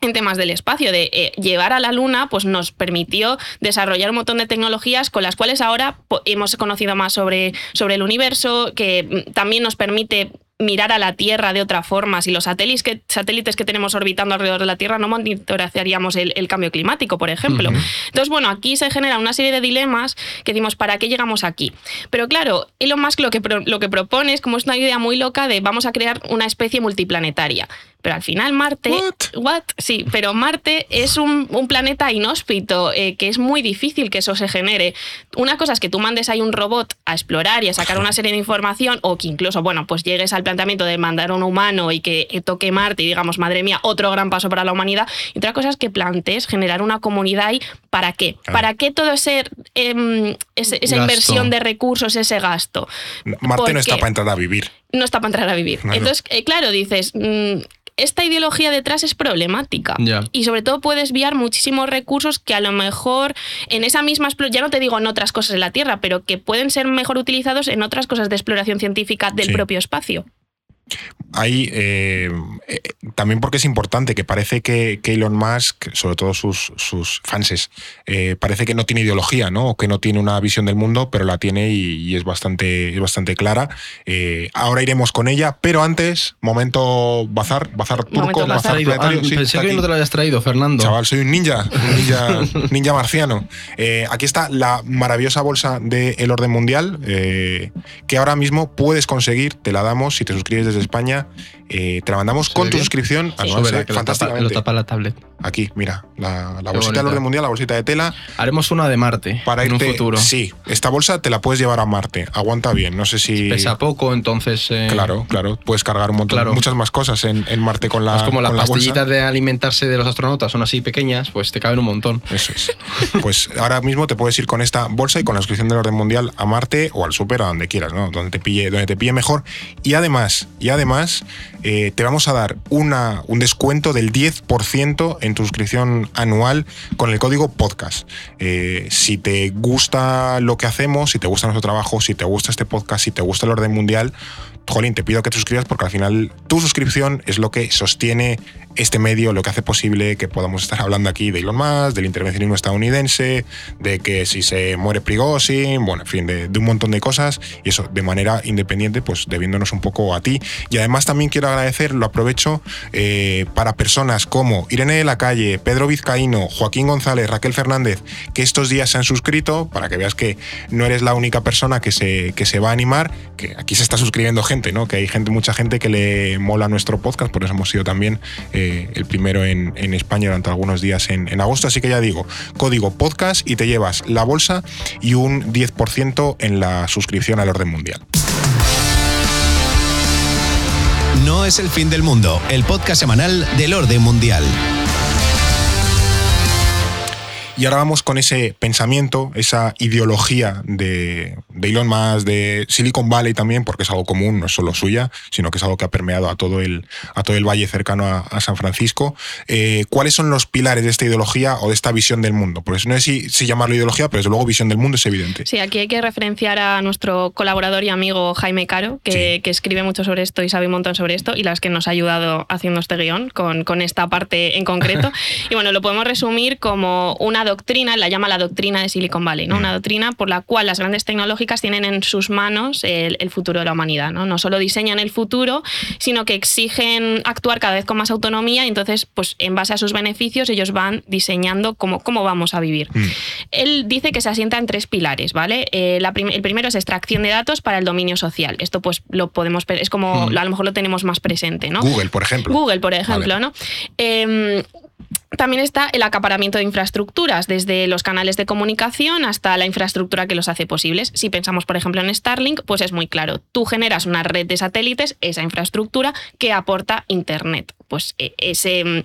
en temas del espacio, de eh, llevar a la Luna, pues nos permitió desarrollar un montón de tecnologías con las cuales ahora hemos conocido más sobre, sobre el universo, que mm, también nos permite mirar a la Tierra de otra forma. Si los satélites que, satélites que tenemos orbitando alrededor de la Tierra no monitorearíamos el, el cambio climático, por ejemplo. Entonces, bueno, aquí se generan una serie de dilemas que decimos, ¿para qué llegamos aquí? Pero claro, Elon Musk lo que, pro- lo que propone es como es una idea muy loca de vamos a crear una especie multiplanetaria. Pero al final Marte... What? What? Sí, pero Marte es un, un planeta inhóspito, eh, que es muy difícil que eso se genere. Una cosa es que tú mandes ahí un robot a explorar y a sacar una serie de información, o que incluso, bueno, pues llegues al planteamiento de mandar un humano y que toque Marte y digamos, madre mía, otro gran paso para la humanidad. Y otra cosa es que plantees generar una comunidad ahí. ¿Para qué? Claro. ¿Para qué todo ese, em, esa Gasto. inversión de recursos, ese gasto? Marte no está para entrar a vivir. No está para entrar a vivir. Entonces, eh, claro, dices, mm, esta ideología detrás es problemática. Y sobre todo puede desviar muchísimos recursos que a lo mejor en esa misma ya no te digo en otras cosas de la Tierra, pero que pueden ser mejor utilizados en otras cosas de exploración científica del Sí. propio espacio. Hay eh, eh, también porque es importante que parece que, que Elon Musk, sobre todo sus, sus fanses, eh, parece que no tiene ideología, ¿no? O que no tiene una visión del mundo, pero la tiene y, y es bastante, es bastante clara. Ahora iremos con ella, pero antes, momento bazar, bazar turco, bazar. Ah, planetario. Sí, pensé que aquí. no te lo hayas traído, Fernando. Chaval, soy un ninja, un ninja, ninja marciano. Aquí está la maravillosa bolsa de El Orden Mundial, que ahora mismo puedes conseguir, te la damos si te suscribes desde España, eh, te la mandamos ¿Se con tu bien? suscripción anual, Súbela, se ve que lo tapa, fantásticamente. lo tapa la tablet. Aquí, mira, la, bolsita del. Orden Mundial, la bolsita de tela, Haremos una de Marte para en irte. un futuro. Sí, esta bolsa te la puedes llevar a Marte, aguanta bien, no sé si. Pesa poco, entonces. eh, Claro, claro, puedes cargar un montón, Claro. muchas más cosas en, en Marte con la. es como las la pastillitas de alimentarse de los astronautas, son así pequeñas, pues te caben un montón. Eso es. Pues ahora mismo te puedes ir con esta bolsa y con la suscripción del orden mundial a Marte o al Super, a donde quieras, ¿no? Donde te pille, donde te pille mejor. Y además, y además, eh, te vamos a dar una, un descuento del 10% en tu suscripción anual con el código podcast. Eh, si te gusta lo que hacemos, si te gusta nuestro trabajo, si te gusta este podcast, si te gusta el orden mundial, Jolín, te pido que te suscribas porque al final tu suscripción es lo que sostiene este medio, lo que hace posible que podamos estar hablando aquí de Elon Musk, del intervencionismo estadounidense, de que si se muere Prigozhin, bueno, en fin, de, un montón de cosas y eso de manera independiente, pues debiéndonos un poco a ti. Y además también quiero agradecer, lo aprovecho, eh, para personas como Irene de la Calle, Pedro Vizcaíno, Joaquín González, Raquel Fernández, que estos días se han suscrito, para que veas que no eres la única persona que se, que se va a animar, que aquí se está suscribiendo gente ¿no? Que hay gente, mucha gente que le mola nuestro podcast, por eso hemos sido también eh, el primero en, en, España durante algunos días en, en, agosto. Así que ya digo, código podcast y te llevas la bolsa y un 10% en la suscripción al orden mundial. No es el fin del mundo, el podcast semanal del orden mundial. Y ahora vamos con ese pensamiento, esa ideología de, de, Elon Musk, de Silicon Valley también, porque es algo común, no es solo suya, sino que es algo que ha permeado a todo el, a todo el valle cercano a, a San Francisco. Eh, ¿Cuáles son los pilares de esta ideología o de esta visión del mundo? Porque no sé si, si llamarlo ideología, pero desde luego visión del mundo es evidente. Sí, aquí hay que referenciar a nuestro colaborador y amigo Jaime Caro, que, sí. que escribe mucho sobre esto y sabe un montón sobre esto, y las que nos ha ayudado haciendo este guion con, con esta parte en concreto. y bueno, lo podemos resumir como una doctrina, la llama la doctrina de Silicon Valley, ¿no? Una doctrina por la cual las grandes tecnológicas tienen en sus manos el, el, futuro de la humanidad, ¿no? No solo diseñan el futuro, sino que exigen actuar cada vez con más autonomía y entonces, pues en base a sus beneficios, ellos van diseñando cómo, cómo vamos a vivir. Mm. Él dice que se asienta en tres pilares, ¿vale? Eh, la prim el primero es extracción de datos para el dominio social. Esto pues lo podemos, es como, mm. a lo mejor lo tenemos más presente, ¿no? Google, por ejemplo. Google, por ejemplo, vale. ¿no? Eh, también está el acaparamiento de infraestructuras, desde los canales de comunicación hasta la infraestructura que los hace posibles. Si pensamos, por ejemplo, en Starlink, pues es muy claro. Tú generas una red de satélites, esa infraestructura que aporta Internet. Pues ese,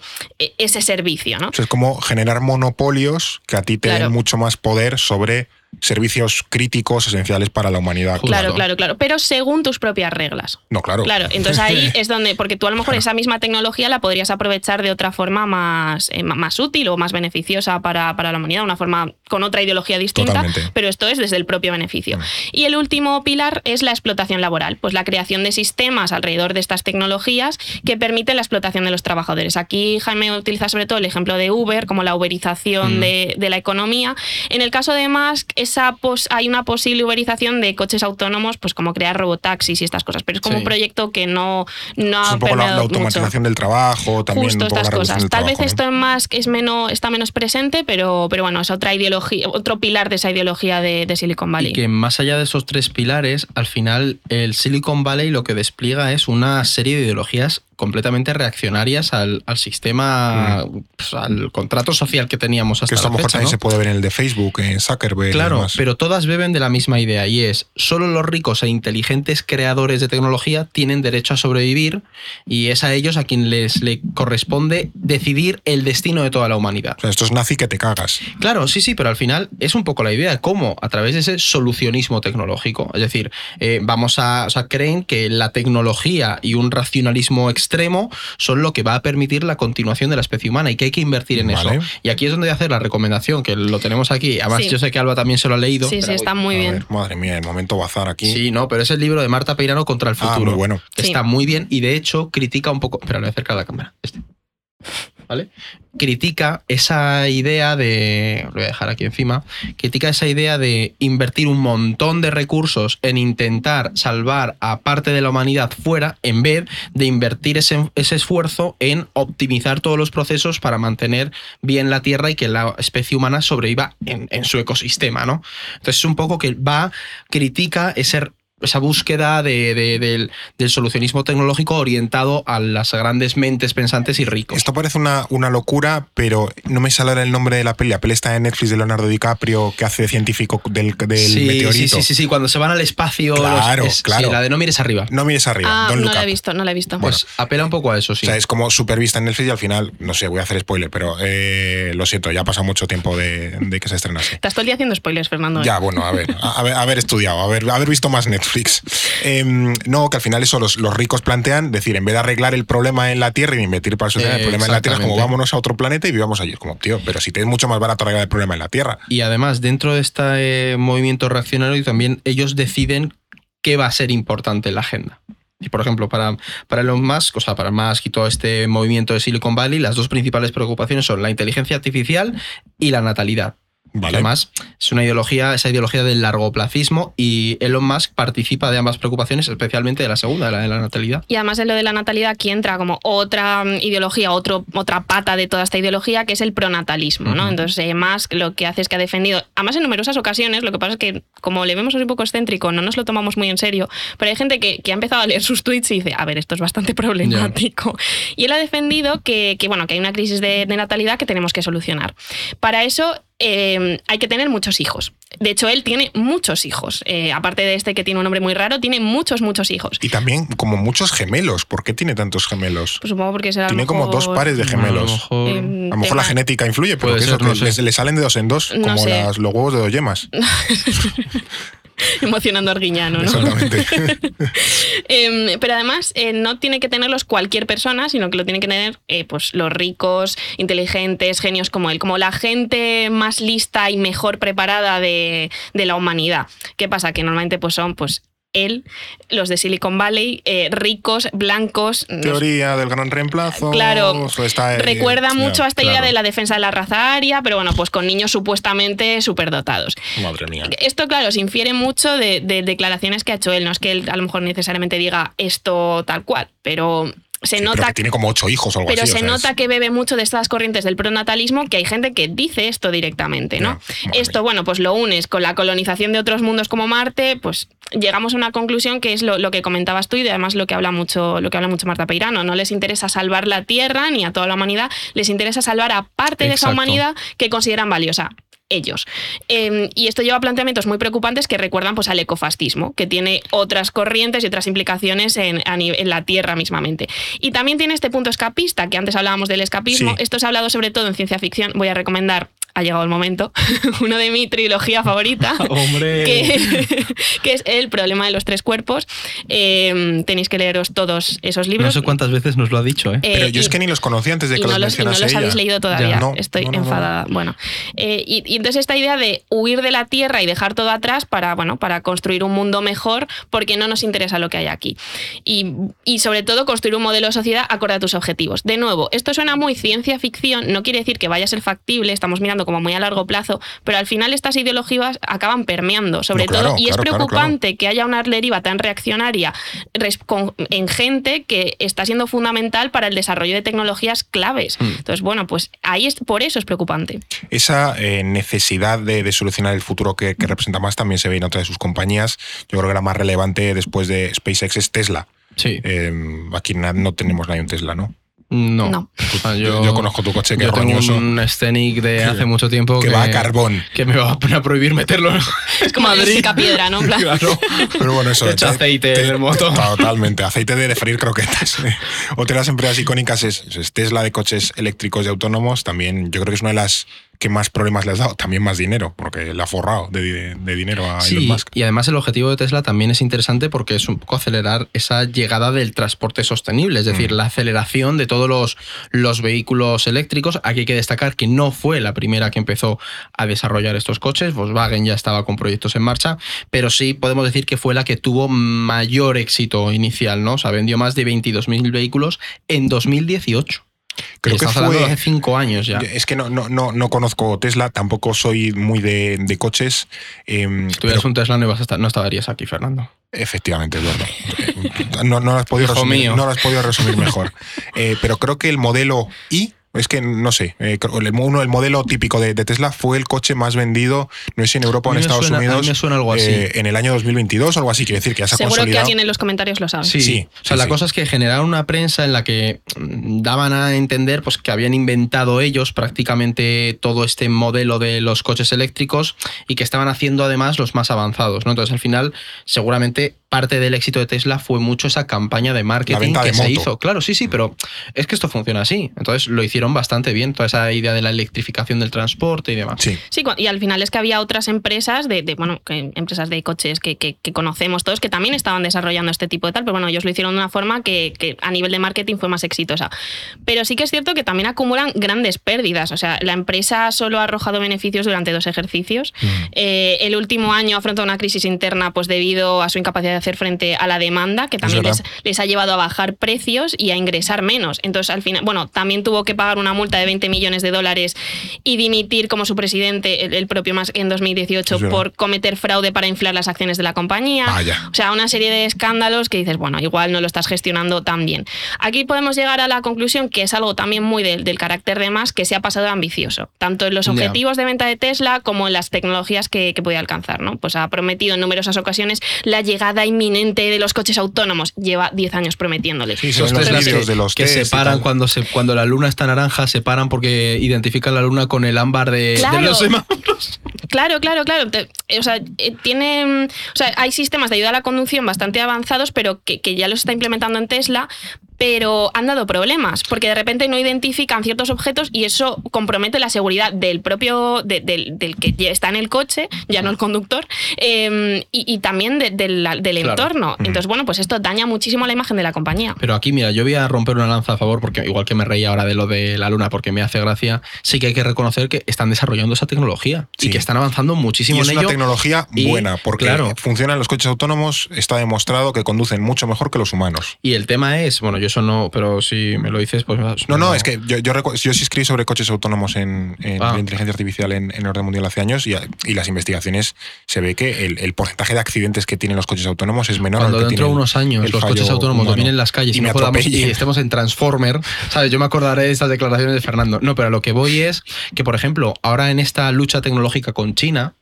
ese servicio, ¿no? O sea, es como generar monopolios que a ti te claro. den mucho más poder sobre servicios críticos esenciales para la humanidad. Claro, claro, claro. Pero según tus propias reglas. No, claro. Claro, entonces ahí es donde, porque tú a lo mejor claro. esa misma tecnología la podrías aprovechar de otra forma más, eh, más útil o más beneficiosa para, para, la humanidad, una forma con otra ideología distinta, Totalmente. pero esto es desde el propio beneficio. Mm. Y el último pilar es la explotación laboral, pues la creación de sistemas alrededor de estas tecnologías que permiten la explotación de los trabajadores. Aquí Jaime utiliza sobre todo el ejemplo de Uber, como la uberización mm. de, de la economía. En el caso de Musk, esa pos hay una posible uberización de coches autónomos, pues como crear robotaxis y estas cosas, pero es como sí. un proyecto que no, no es ha un poco la, la, automatización mucho. del trabajo, también Justo un poco estas la cosas. del Tal trabajo, vez esto ¿no? en más es menos, está menos presente, pero, pero bueno, es otra ideología, otro pilar de esa ideología de, de Silicon Valley. Y que más allá de esos tres pilares, al final el Silicon Valley lo que despliega es una serie de ideologías completamente reaccionarias al, al sistema, mm. pues, al contrato social que teníamos hasta que esto la a lo mejor fecha, también ¿no? se puede ver en el de Facebook, en Zuckerberg. Claro, y demás. pero todas beben de la misma idea y es solo los ricos e inteligentes creadores de tecnología tienen derecho a sobrevivir y es a ellos a quien les le corresponde decidir el destino de toda la humanidad. O sea, esto es nazi que te cagas. Claro, sí, sí, pero al final es un poco la idea, cómo a través de ese solucionismo tecnológico, es decir, eh, vamos a, o sea, creen que la tecnología y un racionalismo extremo son lo que va a permitir la continuación de la especie humana y que hay que invertir en Vale. eso. Y aquí es donde voy a hacer la recomendación, que lo tenemos aquí. Además, Sí. yo sé que Alba también se lo ha leído. Sí, sí, pero- está muy A bien. ver, madre mía, el momento bazar aquí. Sí, no, pero es el libro de Marta Peirano contra el Ah, futuro. muy bueno. que Sí. Está muy bien y de hecho critica un poco. Espera, le voy a acercar a la cámara. Este. ¿Vale? Critica esa idea de. Lo voy a dejar aquí encima. Critica esa idea de invertir un montón de recursos en intentar salvar a parte de la humanidad fuera, en vez de invertir ese, esfuerzo en optimizar todos los procesos para mantener bien la Tierra y que la especie humana sobreviva en, en su ecosistema, ¿no? Entonces es un poco que va, critica ese esa búsqueda de, de, del, del, solucionismo tecnológico orientado a las grandes mentes pensantes y ricos. Esto parece una, una, locura, pero no me sale el nombre de la peli. La peli está en Netflix de Leonardo DiCaprio, que hace de científico del, del sí, meteorito. Sí, sí, sí, sí, cuando se van al espacio. Claro, los, es, claro. Sí, la de no mires arriba. No mires arriba. Ah, Don't no la he visto, no la he visto. Pues apela un poco a eso, sí. O sea, es como supervista en Netflix y al final, no sé, voy a hacer spoiler, pero eh, lo siento, ya ha pasado mucho tiempo de, de, que se estrenase. Estás todo el día haciendo spoilers, Fernando. ¿eh? Ya, bueno, a ver, a, a ver, haber estudiado, haber, haber visto más Netflix. Eh, no, que al final eso los, los, ricos plantean, decir, en vez de arreglar el problema en la Tierra y invertir para solucionar eh, el problema en la Tierra, como vámonos a otro planeta y vivamos allí. Como, tío, pero si te es mucho más barato arreglar el problema en la Tierra. Y además, dentro de este eh, movimiento reaccionario, también ellos deciden qué va a ser importante en la agenda. Y por ejemplo, para, para Elon Musk, o sea, para Musk y todo este movimiento de Silicon Valley, las dos principales preocupaciones son la inteligencia artificial y la natalidad. Vale. Además, es una ideología, esa ideología del largoplacismo y Elon Musk participa de ambas preocupaciones, especialmente de la segunda, de la de la natalidad. Y además en lo de la natalidad aquí entra como otra mm, ideología, otro, otra pata de toda esta ideología, que es el pronatalismo, ¿no? Entonces, eh, Musk lo que hace es que ha defendido, además en numerosas ocasiones, lo que pasa es que como le vemos así un poco excéntrico, no nos lo tomamos muy en serio, pero hay gente que, que ha empezado a leer sus tweets y dice, a ver, esto es bastante problemático. Y él ha defendido que, que, bueno, que hay una crisis de, de natalidad que tenemos que solucionar. Para eso eh, hay que tener muchos hijos. De hecho, él tiene muchos hijos. Eh, aparte de este que tiene un nombre muy raro, tiene muchos, muchos hijos. Y también como muchos gemelos. ¿Por qué tiene tantos gemelos? Pues supongo porque será a lo Tiene como dos pares de A lo gemelos. mejor- Eh, A lo mejor la genética influye, pero Puede que ser, eso, no le salen de dos en dos, No como sé. las- los huevos de dos yemas. emocionando a Arguiñano, ¿no? Exactamente. Em, pero además eh, no tiene que tenerlos cualquier persona, sino que lo tienen que tener eh, pues, los ricos, inteligentes, genios como él, como la gente más lista y mejor preparada de, de la humanidad. ¿Qué pasa? Que normalmente pues, son pues, él, los de Silicon Valley, eh, ricos, blancos. los- Teoría del gran reemplazo. Claro, está, Recuerda mucho a esta idea de la defensa de la raza aria, pero bueno, pues con niños supuestamente superdotados. Madre mía. Esto, claro, se infiere mucho de, de declaraciones que ha hecho él. No es que él a lo mejor necesariamente diga esto tal cual, pero se nota que tiene como ocho hijos o algo pero así. o se sea, nota es- que bebe mucho de estas corrientes del pronatalismo, que hay gente que dice esto directamente, ¿no? Esto, mía. bueno, pues lo unes con la colonización de otros mundos como Marte, pues llegamos a una conclusión que es lo, lo que comentabas tú y además lo que habla mucho, lo que habla mucho Marta Peirano. No les interesa salvar la Tierra ni a toda la humanidad, les interesa salvar a parte de esa humanidad que consideran valiosa ellos. Eh, y esto lleva a planteamientos muy preocupantes que recuerdan pues, al ecofascismo, que tiene otras corrientes y otras implicaciones en, la Tierra mismamente. Y también tiene este punto escapista, que antes hablábamos del escapismo. Sí. Esto se ha hablado sobre todo en ciencia ficción. Voy a recomendar, ha llegado el momento, uno de mi trilogía favorita. Hombre. Que, que es El problema de los tres cuerpos. Eh, tenéis que leeros todos esos No libros. sé cuántas veces nos lo ha dicho, ¿eh? Eh, Pero yo y- es que ni los conocía antes de que no los los, y no los ella. habéis leído todavía. Ya, no, Estoy no, no, no. enfadada. Bueno, eh, y, y entonces esta idea de huir de la Tierra y dejar todo atrás para, bueno, para construir un mundo mejor porque no nos interesa lo que hay aquí. Y, y sobre todo construir un modelo de sociedad acorde a tus objetivos. De nuevo, esto suena muy ciencia ficción, no quiere decir que vaya a ser factible, estamos mirando como muy a largo plazo, pero al final estas ideologías acaban permeando, sobre No, claro, todo, y es claro, claro, preocupante que haya una deriva tan reaccionaria en gente que está siendo fundamental para el desarrollo de tecnologías claves. Mm. Entonces, bueno, pues ahí es, por eso es preocupante. Esa eh, necesidad de, de solucionar el futuro que, que representa más también se ve en otra de sus compañías. Yo creo que la más relevante después de SpaceX es Tesla. Sí. Eh, aquí no tenemos nadie un Tesla, ¿no? No. No. O sea, Yo, yo conozco tu coche que yo es tengo roñoso, un Scenic de hace mucho tiempo que va a carbón. que me va a prohibir meterlo Es como el piedra, ¿no? Claro. Pero bueno, eso. Echa te- aceite te- en el motor. Totalmente, aceite de freír croquetas. Otra de las empresas icónicas es, es Tesla de coches eléctricos y autónomos. También yo creo que es una de las que más problemas le has dado. También más dinero, porque le ha forrado de, de dinero a Elon Sí, Musk. y además el objetivo de Tesla también es interesante porque es un poco acelerar esa llegada del transporte sostenible, es decir, Mm. la aceleración de todos los, los vehículos eléctricos. Aquí hay que destacar que no fue la primera que empezó a desarrollar estos coches, Volkswagen ya estaba con proyectos en marcha, pero sí podemos decir que fue la que tuvo mayor éxito inicial, ¿no? O sea, vendió más de 22.000 vehículos en 2018. Creo que fue- hace cinco años ya. Es que no, no, no, no conozco Tesla, tampoco soy muy de, de coches. em, Si tuvieras pero un Tesla no, ibas a estar- no estarías aquí, Fernando. Efectivamente, Eduardo. No, no lo has podido resumir, no lo has podido resumir mejor. Eh, pero creo que el modelo I, es que no sé, eh, uno, el modelo típico de, de Tesla fue el coche más vendido, no sé si en Europa o en Estados suena- a mí Unidos, me suena algo así. eh, en el año 2022 o algo así. Quiero decir que ya se ha seguro que alguien en los comentarios lo sabe. Sí, Sí, o sea, sí, la sí. cosa es que generaron una prensa en la que daban a entender pues, que habían inventado ellos prácticamente todo este modelo de los coches eléctricos y que estaban haciendo además los más avanzados. ¿no? Entonces, al final, seguramente parte del éxito de Tesla fue mucho esa campaña de marketing venta que de se moto. hizo. Claro, sí, sí, pero es que esto funciona así. Entonces, lo hicieron bastante bien, toda esa idea de la electrificación del transporte y demás. Sí. Sí, y al final es que había otras empresas de, de, bueno, que- empresas de coches que, que- que conocemos todos que también estaban desarrollando este tipo de tal, pero bueno, ellos lo hicieron de una forma que, que a nivel de marketing fue más exitosa. Pero sí que es cierto que también acumulan grandes pérdidas. O sea, la empresa solo ha arrojado beneficios durante dos ejercicios. Eh, el último año afronta una crisis interna pues debido a su incapacidad hacer frente a la demanda, que también les, les, ha llevado a bajar precios y a ingresar menos. Entonces, al final, bueno, también tuvo que pagar una multa de 20 millones de dólares y dimitir como su presidente, el, propio más en 2018, por cometer fraude para inflar las acciones de la compañía. O sea, una serie de escándalos que dices, bueno, igual no lo estás gestionando tan bien. Aquí podemos llegar a la conclusión que es algo también muy del, carácter de más que se ha pasado ambicioso, tanto en los objetivos de venta de Tesla como en las tecnologías que, que puede alcanzar. ¿no? Pues ha prometido en numerosas ocasiones la llegada inminente de los coches autónomos. Lleva 10 años prometiéndoles. Sí, los que, de los que se paran cuando, se, cuando la luna está naranja, se paran porque identifican la luna con el ámbar de, los semáforos. Claro, claro, claro. O sea, eh, tiene, o sea, hay sistemas de ayuda a la conducción bastante avanzados, pero que, que ya los está implementando en Tesla, pero han dado problemas, porque de repente no identifican ciertos objetos y eso compromete la seguridad del propio, del, que está en el coche, ya no el conductor, em, y, también del, entorno. Entonces, bueno, pues esto daña muchísimo la imagen de la compañía. Pero aquí, mira, yo voy a romper una lanza a favor, porque igual que me reí ahora de lo de la luna, porque me hace gracia, sí que hay que reconocer que están desarrollando esa tecnología y que están avanzando muchísimo y es en una tecnología buena, porque claro, funcionan los coches autónomos, está demostrado que conducen mucho mejor que los humanos. Y el tema es, bueno, yo eso no, pero si me lo dices, pues. No, no, es que yo, yo, yo sí escribí sobre coches autónomos en, ah. la inteligencia artificial en, en, orden mundial hace años y, y, las investigaciones se ve que el, el, porcentaje de accidentes que tienen los coches autónomos es menor. Cuando dentro de unos años los coches autónomos dominen las calles y, no podamos, y estemos en Transformer, ¿sabes? Yo me acordaré de estas declaraciones de Fernando. No, pero a lo que voy es que, por ejemplo, ahora en esta lucha tecnológica con China,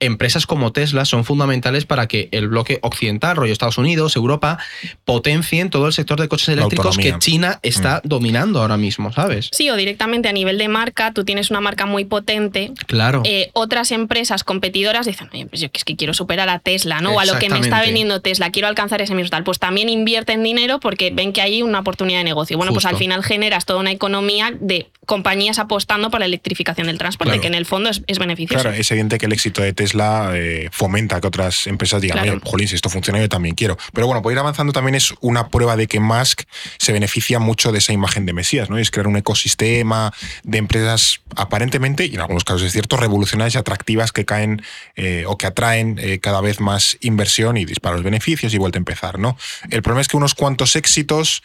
empresas como Tesla son fundamentales para que el bloque occidental, rollo Estados Unidos, Europa, potencien todo el sector de coches eléctricos que China está mm. dominando ahora mismo, ¿sabes? Sí, o directamente a nivel de marca, tú tienes una marca muy potente. Claro. Eh, otras empresas competidoras dicen, oye, pues yo es que quiero superar a Tesla, ¿no? O a lo que me está vendiendo Tesla, quiero alcanzar ese mismo tal. Pues también invierten dinero porque ven que hay una oportunidad de negocio. Bueno, pues al final generas toda una economía de compañías apostando para la electrificación del transporte, que en el fondo es, es beneficioso. Claro, es evidente que el éxito de Tesla Tesla eh, fomenta que otras empresas digan, claro. jolín, si esto funciona yo también quiero. Pero bueno, por ir avanzando también es una prueba de que Musk se beneficia mucho de esa imagen de Mesías, ¿no? es crear un ecosistema de empresas aparentemente, y en algunos casos es cierto, revolucionarias y atractivas que caen eh, o que atraen eh, cada vez más inversión y disparos beneficios y vuelta a empezar, ¿no? El problema es que unos cuantos éxitos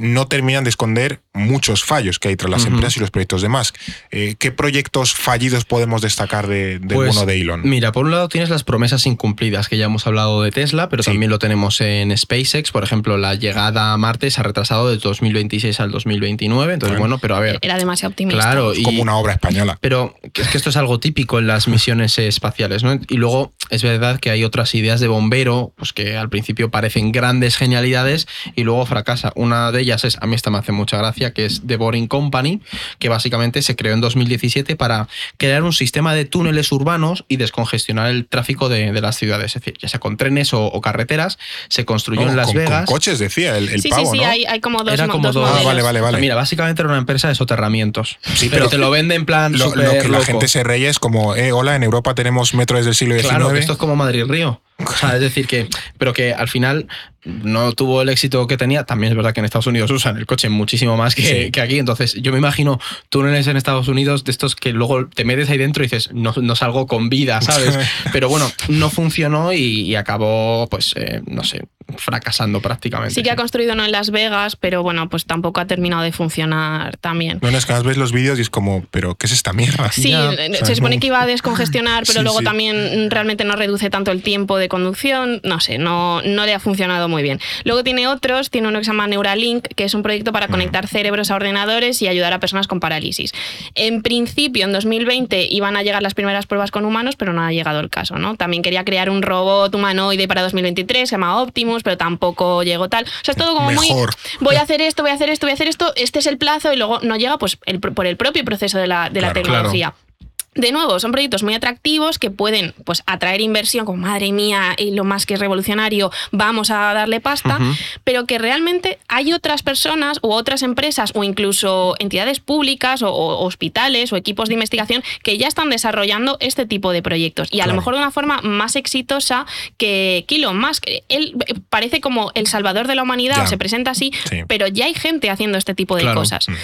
no terminan de esconder muchos fallos que hay tras las empresas y los proyectos de Musk. ¿Qué proyectos fallidos podemos destacar de, del pues, bono de Elon? Mira, por un lado tienes las promesas incumplidas, que ya hemos hablado de Tesla, pero también lo tenemos en SpaceX. Por ejemplo, la llegada a Marte se ha retrasado de 2026 al 2029. Entonces, bueno, pero a ver. Era demasiado optimista. Claro. como una obra española. Pero es que esto es algo típico en las misiones espaciales, ¿no? Y luego es verdad que hay otras ideas de bombero, pues que al principio parecen grandes genialidades y luego fracasa. Una de ellas es, a mí esta me hace mucha gracia, que es The Boring Company, que básicamente se creó en 2017 para crear un sistema de túneles urbanos y descongestionar gestionar el tráfico de, las ciudades, es decir, ya sea con trenes o, carreteras, se construyó en Las Vegas. Con coches, decía el, el sí, pavo, sí, sí, hay, como dos, era como dos, ah, vale, vale, vale. Mira, básicamente era una empresa de soterramientos. Sí, pero, te lo vende en plan. Lo, lo que la gente se reía es como, eh, hola, en Europa tenemos metro desde el siglo XIX. Claro, esto es como Madrid-Río. es decir, que, pero que al final no tuvo el éxito que tenía. También es verdad que en Estados Unidos usan el coche muchísimo más que, aquí. Entonces, yo me imagino túneles en Estados Unidos de estos que luego te metes ahí dentro y dices, no, no salgo con vida, ¿sabes? Pero bueno, no funcionó y, acabó, pues, eh, no sé, fracasando prácticamente. Sí que ha construido uno en Las Vegas, pero bueno, pues tampoco ha terminado de funcionar también. No, es que ves los vídeos y es como, pero ¿qué es esta mierda? Sí, se supone que iba a descongestionar, pero luego también realmente no reduce tanto el tiempo de conducción. No sé, no, no le ha funcionado muy bien. Luego tiene otros, tiene uno que se llama Neuralink, que es un proyecto para conectar cerebros a ordenadores y ayudar a personas con parálisis. En principio, en 2020 iban a llegar las primeras pruebas con humanos, pero no ha llegado el caso, ¿no? También quería crear un robot humanoide para 2023, se llama Optimus, pero tampoco llegó tal. O sea, es todo como muy. Voy a hacer esto, voy a hacer esto, voy a hacer esto, este es el plazo y luego no llega pues por el propio proceso de la, de la tecnología. De nuevo, son proyectos muy atractivos que pueden pues, atraer inversión, como madre mía, y lo más que es revolucionario, vamos a darle pasta, pero que realmente hay otras personas u otras empresas o incluso entidades públicas o, hospitales o equipos de investigación que ya están desarrollando este tipo de proyectos y a lo mejor de una forma más exitosa que Elon Musk. Él parece como el salvador de la humanidad, se presenta así, pero ya hay gente haciendo este tipo de cosas. Mm.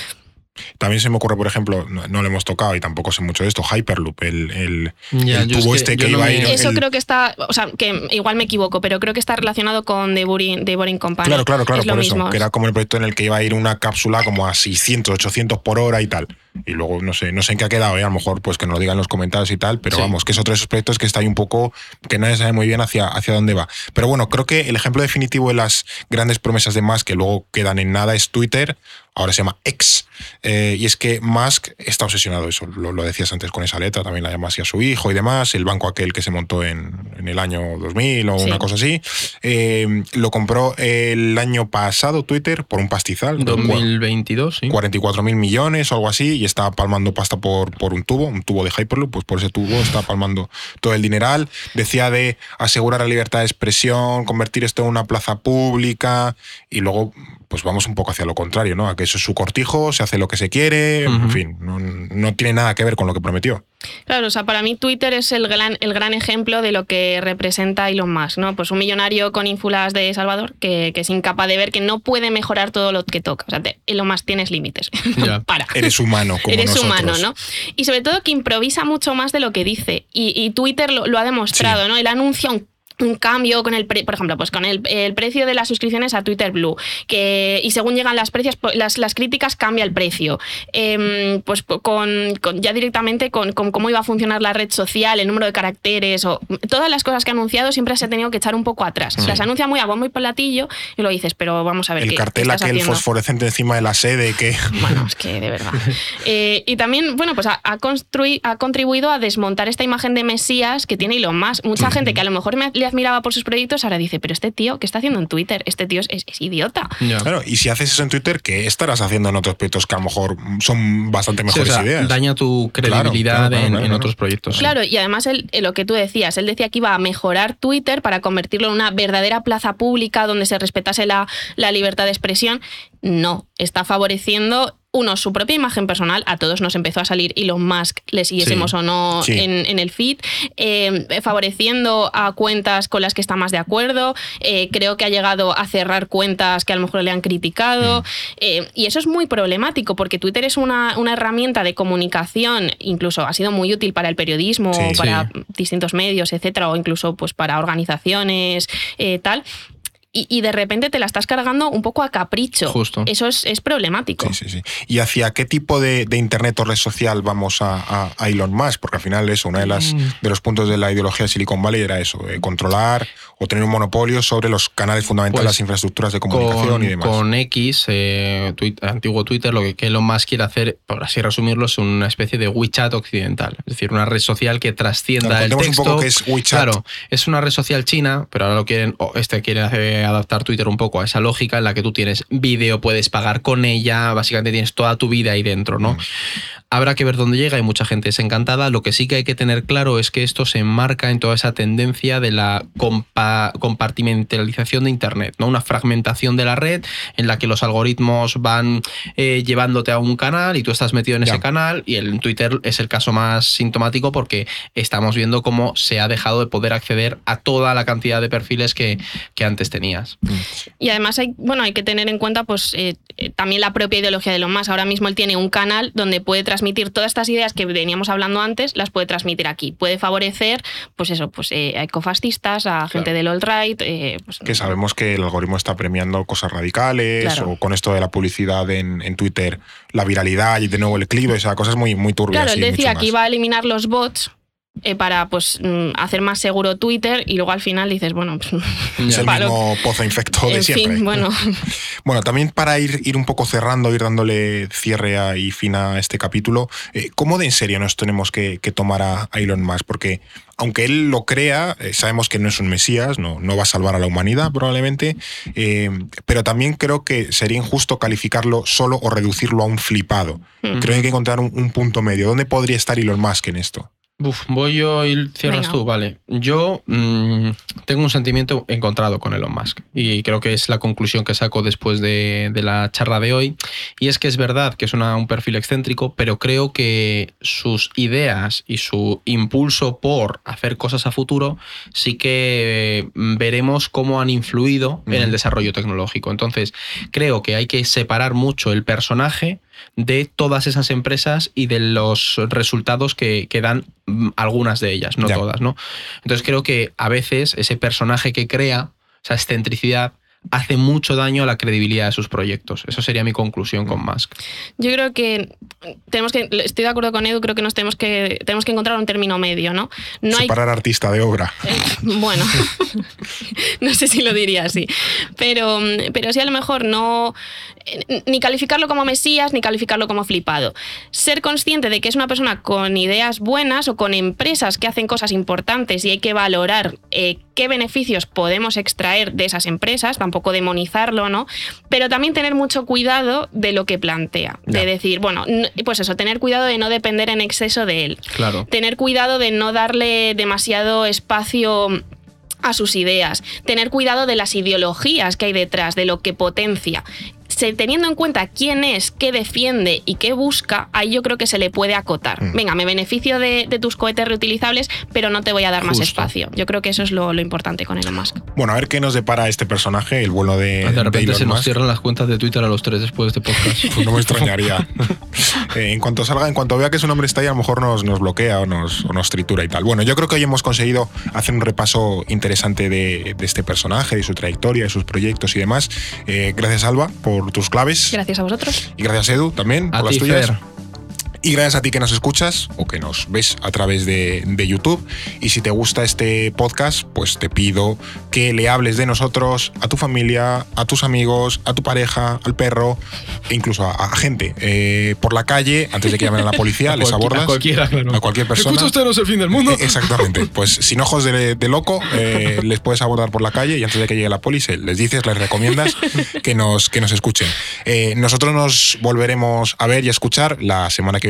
También se me ocurre, por ejemplo, no, no lo hemos tocado y tampoco sé mucho de esto, Hyperloop, el, el, Ya, el yo es tubo que este que no iba a ir. Eso el- creo que está, o sea, que igual me equivoco, pero creo que está relacionado con The Boring, The Boring Company. Claro, claro, claro, es por mismo. eso. Que era como el proyecto en el que iba a ir una cápsula como a 600, 800 por hora y tal. Y luego no sé, no sé en qué ha quedado, ¿eh? a lo mejor pues que nos lo digan en los comentarios y tal, pero Sí. vamos, que es otro de esos proyectos que está ahí un poco, que nadie sabe muy bien hacia, hacia dónde va. Pero bueno, creo que el ejemplo definitivo de las grandes promesas de Musk que luego quedan en nada es Twitter, ahora se llama X. Eh, y es que Musk está obsesionado, eso lo, lo decías antes con esa letra, también la llama así a su hijo y demás, el banco aquel que se montó en, en el año 2000 o Sí. una cosa así. Eh, lo compró el año pasado Twitter por un pastizal. 2022, sí. 44 mil millones o algo así y está palmando pasta por, por un tubo, un tubo de Hyperloop, pues por ese tubo está palmando todo el dineral. Decía de asegurar la libertad de expresión, convertir esto en una plaza pública y luego pues vamos un poco hacia lo contrario, ¿no? A que eso es su cortijo, se hace lo que se quiere, en fin, no, no tiene nada que ver con lo que prometió. Claro, o sea, para mí Twitter es el gran, el gran ejemplo de lo que representa Elon Musk, ¿no? Pues un millonario con ínfulas de Salvador que, que es incapaz de ver que no puede mejorar todo lo que toca. O sea, te- Elon Musk tienes límites. Para. Eres humano como Eres nosotros. humano, ¿no? Y sobre todo que improvisa mucho más de lo que dice. Y, y Twitter lo, lo ha demostrado, Sí. ¿no? Él anuncia un un cambio con el pre- por ejemplo pues con el, el precio de las suscripciones a Twitter Blue que y según llegan las precios las, las críticas cambia el precio Em, pues con, con- ya directamente con, con cómo iba a funcionar la red social el número de caracteres o todas las cosas que ha anunciado siempre se ha tenido que echar un poco atrás las anuncia muy a bombo y platillo y lo dices pero vamos a ver El qué, cartel qué aquel haciendo? fosforescente encima de la sede que... Bueno, es que de verdad. Eh, y también, bueno, pues ha, ha construi- ha contribuido a desmontar esta imagen de Mesías que tiene Elon Musk. Mucha gente que a lo mejor me- le admiraba por sus proyectos ahora dice, pero este tío, ¿qué está haciendo en Twitter? Este tío es, es- es idiota. Claro, y si haces eso en Twitter, ¿qué estarás haciendo en otros proyectos que a lo mejor son bastante Sí, o mejores sea, ideas? daña tu credibilidad claro, claro, en, claro, en claro. otros proyectos. sí. Claro, y además él, lo que tú decías, él decía que iba a mejorar Twitter para convertirlo en una verdadera plaza pública donde se respetase la, la libertad de expresión. No, está favoreciendo uno, su propia imagen personal, a todos nos empezó a salir Elon Musk, le siguiésemos Sí. o no Sí. en, en el feed, eh, favoreciendo a cuentas con las que está más de acuerdo, eh, creo que ha llegado a cerrar cuentas que a lo mejor le han criticado, eh, y eso es muy problemático porque Twitter es una, una herramienta de comunicación, incluso ha sido muy útil para el periodismo, Sí. para distintos medios, etcétera, o incluso pues para organizaciones, eh, tal. Y, y de repente te la estás cargando un poco a capricho. Justo. Eso es, es problemático. Sí, sí, sí. ¿Y hacia qué tipo de, de internet o red social vamos a, a- a Elon Musk? Porque al final eso, uno de, las, Mm. de los puntos de la ideología de Silicon Valley era eso, eh, controlar o tener un monopolio sobre los canales fundamentales, Pues, las infraestructuras de comunicación con, y demás. con X, eh, antiguo Twitter, lo que Elon Musk quiere hacer, por así resumirlo, es una especie de WeChat occidental. Es decir, una red social que trascienda Claro, el contemos un texto. poco qué es WeChat. Claro, es una red social china, pero ahora lo quieren, o este quiere eh, adaptar Twitter un poco a esa lógica en la que tú tienes vídeo, puedes pagar con ella, básicamente tienes toda tu vida ahí dentro, ¿no? Mm. Habrá que ver dónde llega y mucha gente es encantada. Lo que sí que hay que tener claro es que esto se enmarca en toda esa tendencia de la compa- compartimentalización de Internet, ¿no? Una fragmentación de la red en la que los algoritmos van eh, llevándote a un canal y tú estás metido en Ya. ese canal y el Twitter es el caso más sintomático porque estamos viendo cómo se ha dejado de poder acceder a toda la cantidad de perfiles que, que antes tenías. Y además hay, bueno, hay que tener en cuenta pues eh, eh, también la propia ideología de Elon Musk. Ahora mismo él tiene un canal donde puede transmitir todas estas ideas que veníamos hablando antes, las puede transmitir aquí. Puede favorecer, pues eso, pues eh, a ecofascistas, a gente del alt-right. eh, pues, que sabemos que el algoritmo está premiando cosas radicales Claro. o con esto de la publicidad en, en Twitter, la viralidad y de nuevo el clip, o sea, cosas muy, muy turbias. Claro, él decía que iba a eliminar los bots eh, para pues mm, hacer más seguro Twitter y luego al final dices, bueno, pues, Es el mismo pozo infecto de en siempre. fin, bueno, Bueno, también para ir, ir un poco cerrando, ir dándole cierre a- y fin a este capítulo, eh, ¿cómo de en serio nos tenemos que, que tomar a, a Elon Musk? Porque aunque él lo crea, eh, sabemos que no es un mesías, no, no va a salvar a la humanidad probablemente, eh, pero también creo que sería injusto calificarlo solo o reducirlo a un flipado. Creo que hay que encontrar un, un punto medio. ¿Dónde podría estar Elon Musk en esto? Uf, voy yo y cierras Venga. tú, vale. Yo mm, tengo un sentimiento encontrado con Elon Musk y creo que es la conclusión que saco después de, de la charla de hoy. Y es que es verdad que es una- un perfil excéntrico, pero creo que sus ideas y su impulso por hacer cosas a futuro sí que mm, veremos cómo han influido en el desarrollo tecnológico. Entonces, creo que hay que separar mucho el personaje de todas esas empresas y de los resultados que, que dan mm, algunas de ellas, no Ya. todas, ¿no? Entonces creo que a veces ese personaje que crea, esa excentricidad, hace mucho daño a la credibilidad de sus proyectos. Eso sería mi conclusión con Musk. Yo creo que tenemos que, estoy de acuerdo con Edu, creo que nos tenemos que, tenemos que encontrar un término medio, ¿no? No hay Separar artista de obra. Bueno, no sé si lo diría así, pero, pero sí a lo mejor no eh, ni calificarlo como mesías ni calificarlo como flipado. Ser consciente de que es una persona con ideas buenas o con empresas que hacen cosas importantes y hay que valorar eh, qué beneficios podemos extraer de esas empresas, tampoco demonizarlo, ¿no? Pero también tener mucho cuidado de lo que plantea, de Ya. decir, bueno, pues eso, tener cuidado de no depender en exceso de él Claro. tener cuidado de no darle demasiado espacio a sus ideas, tener cuidado de las ideologías que hay detrás, de lo que potencia. Teniendo en cuenta quién es, qué defiende y qué busca, ahí yo creo que se le puede acotar. Mm. Venga, me beneficio de, de tus cohetes reutilizables, pero no te voy a dar más espacio. Yo creo que eso es lo, lo importante con Elon Musk. Bueno, a ver qué nos depara este personaje, el bueno de, De repente Elon se nos Musk. cierran las cuentas de Twitter a los tres después de este podcast. Pues no me extrañaría. Eh, en cuanto salga, en cuanto vea que su nombre está ahí, a lo mejor nos, nos bloquea o nos, o nos tritura y tal. Bueno, yo creo que hoy hemos conseguido hacer un repaso interesante de, de este personaje, de su trayectoria, de sus proyectos y demás. Eh, gracias, Alba, por tus claves. Gracias a vosotros. Y gracias, Edu, también, A por las ti, tuyas. Fer. Y gracias a ti que nos escuchas o que nos ves a través de, de YouTube. Y si te gusta este podcast, pues te pido que le hables de nosotros a tu familia, a tus amigos, a tu pareja, al perro e incluso a, a gente eh, por la calle antes de que llamen a la policía, A les abordas. a cualquiera, claro. A cualquier persona. Escucha usted, no es el fin del mundo. Eh, Exactamente. Pues sin ojos de, de loco, eh, les puedes abordar por la calle y antes de que llegue la policía les dices, les recomiendas que nos, que nos escuchen. Eh, nosotros nos volveremos a ver y a escuchar la semana que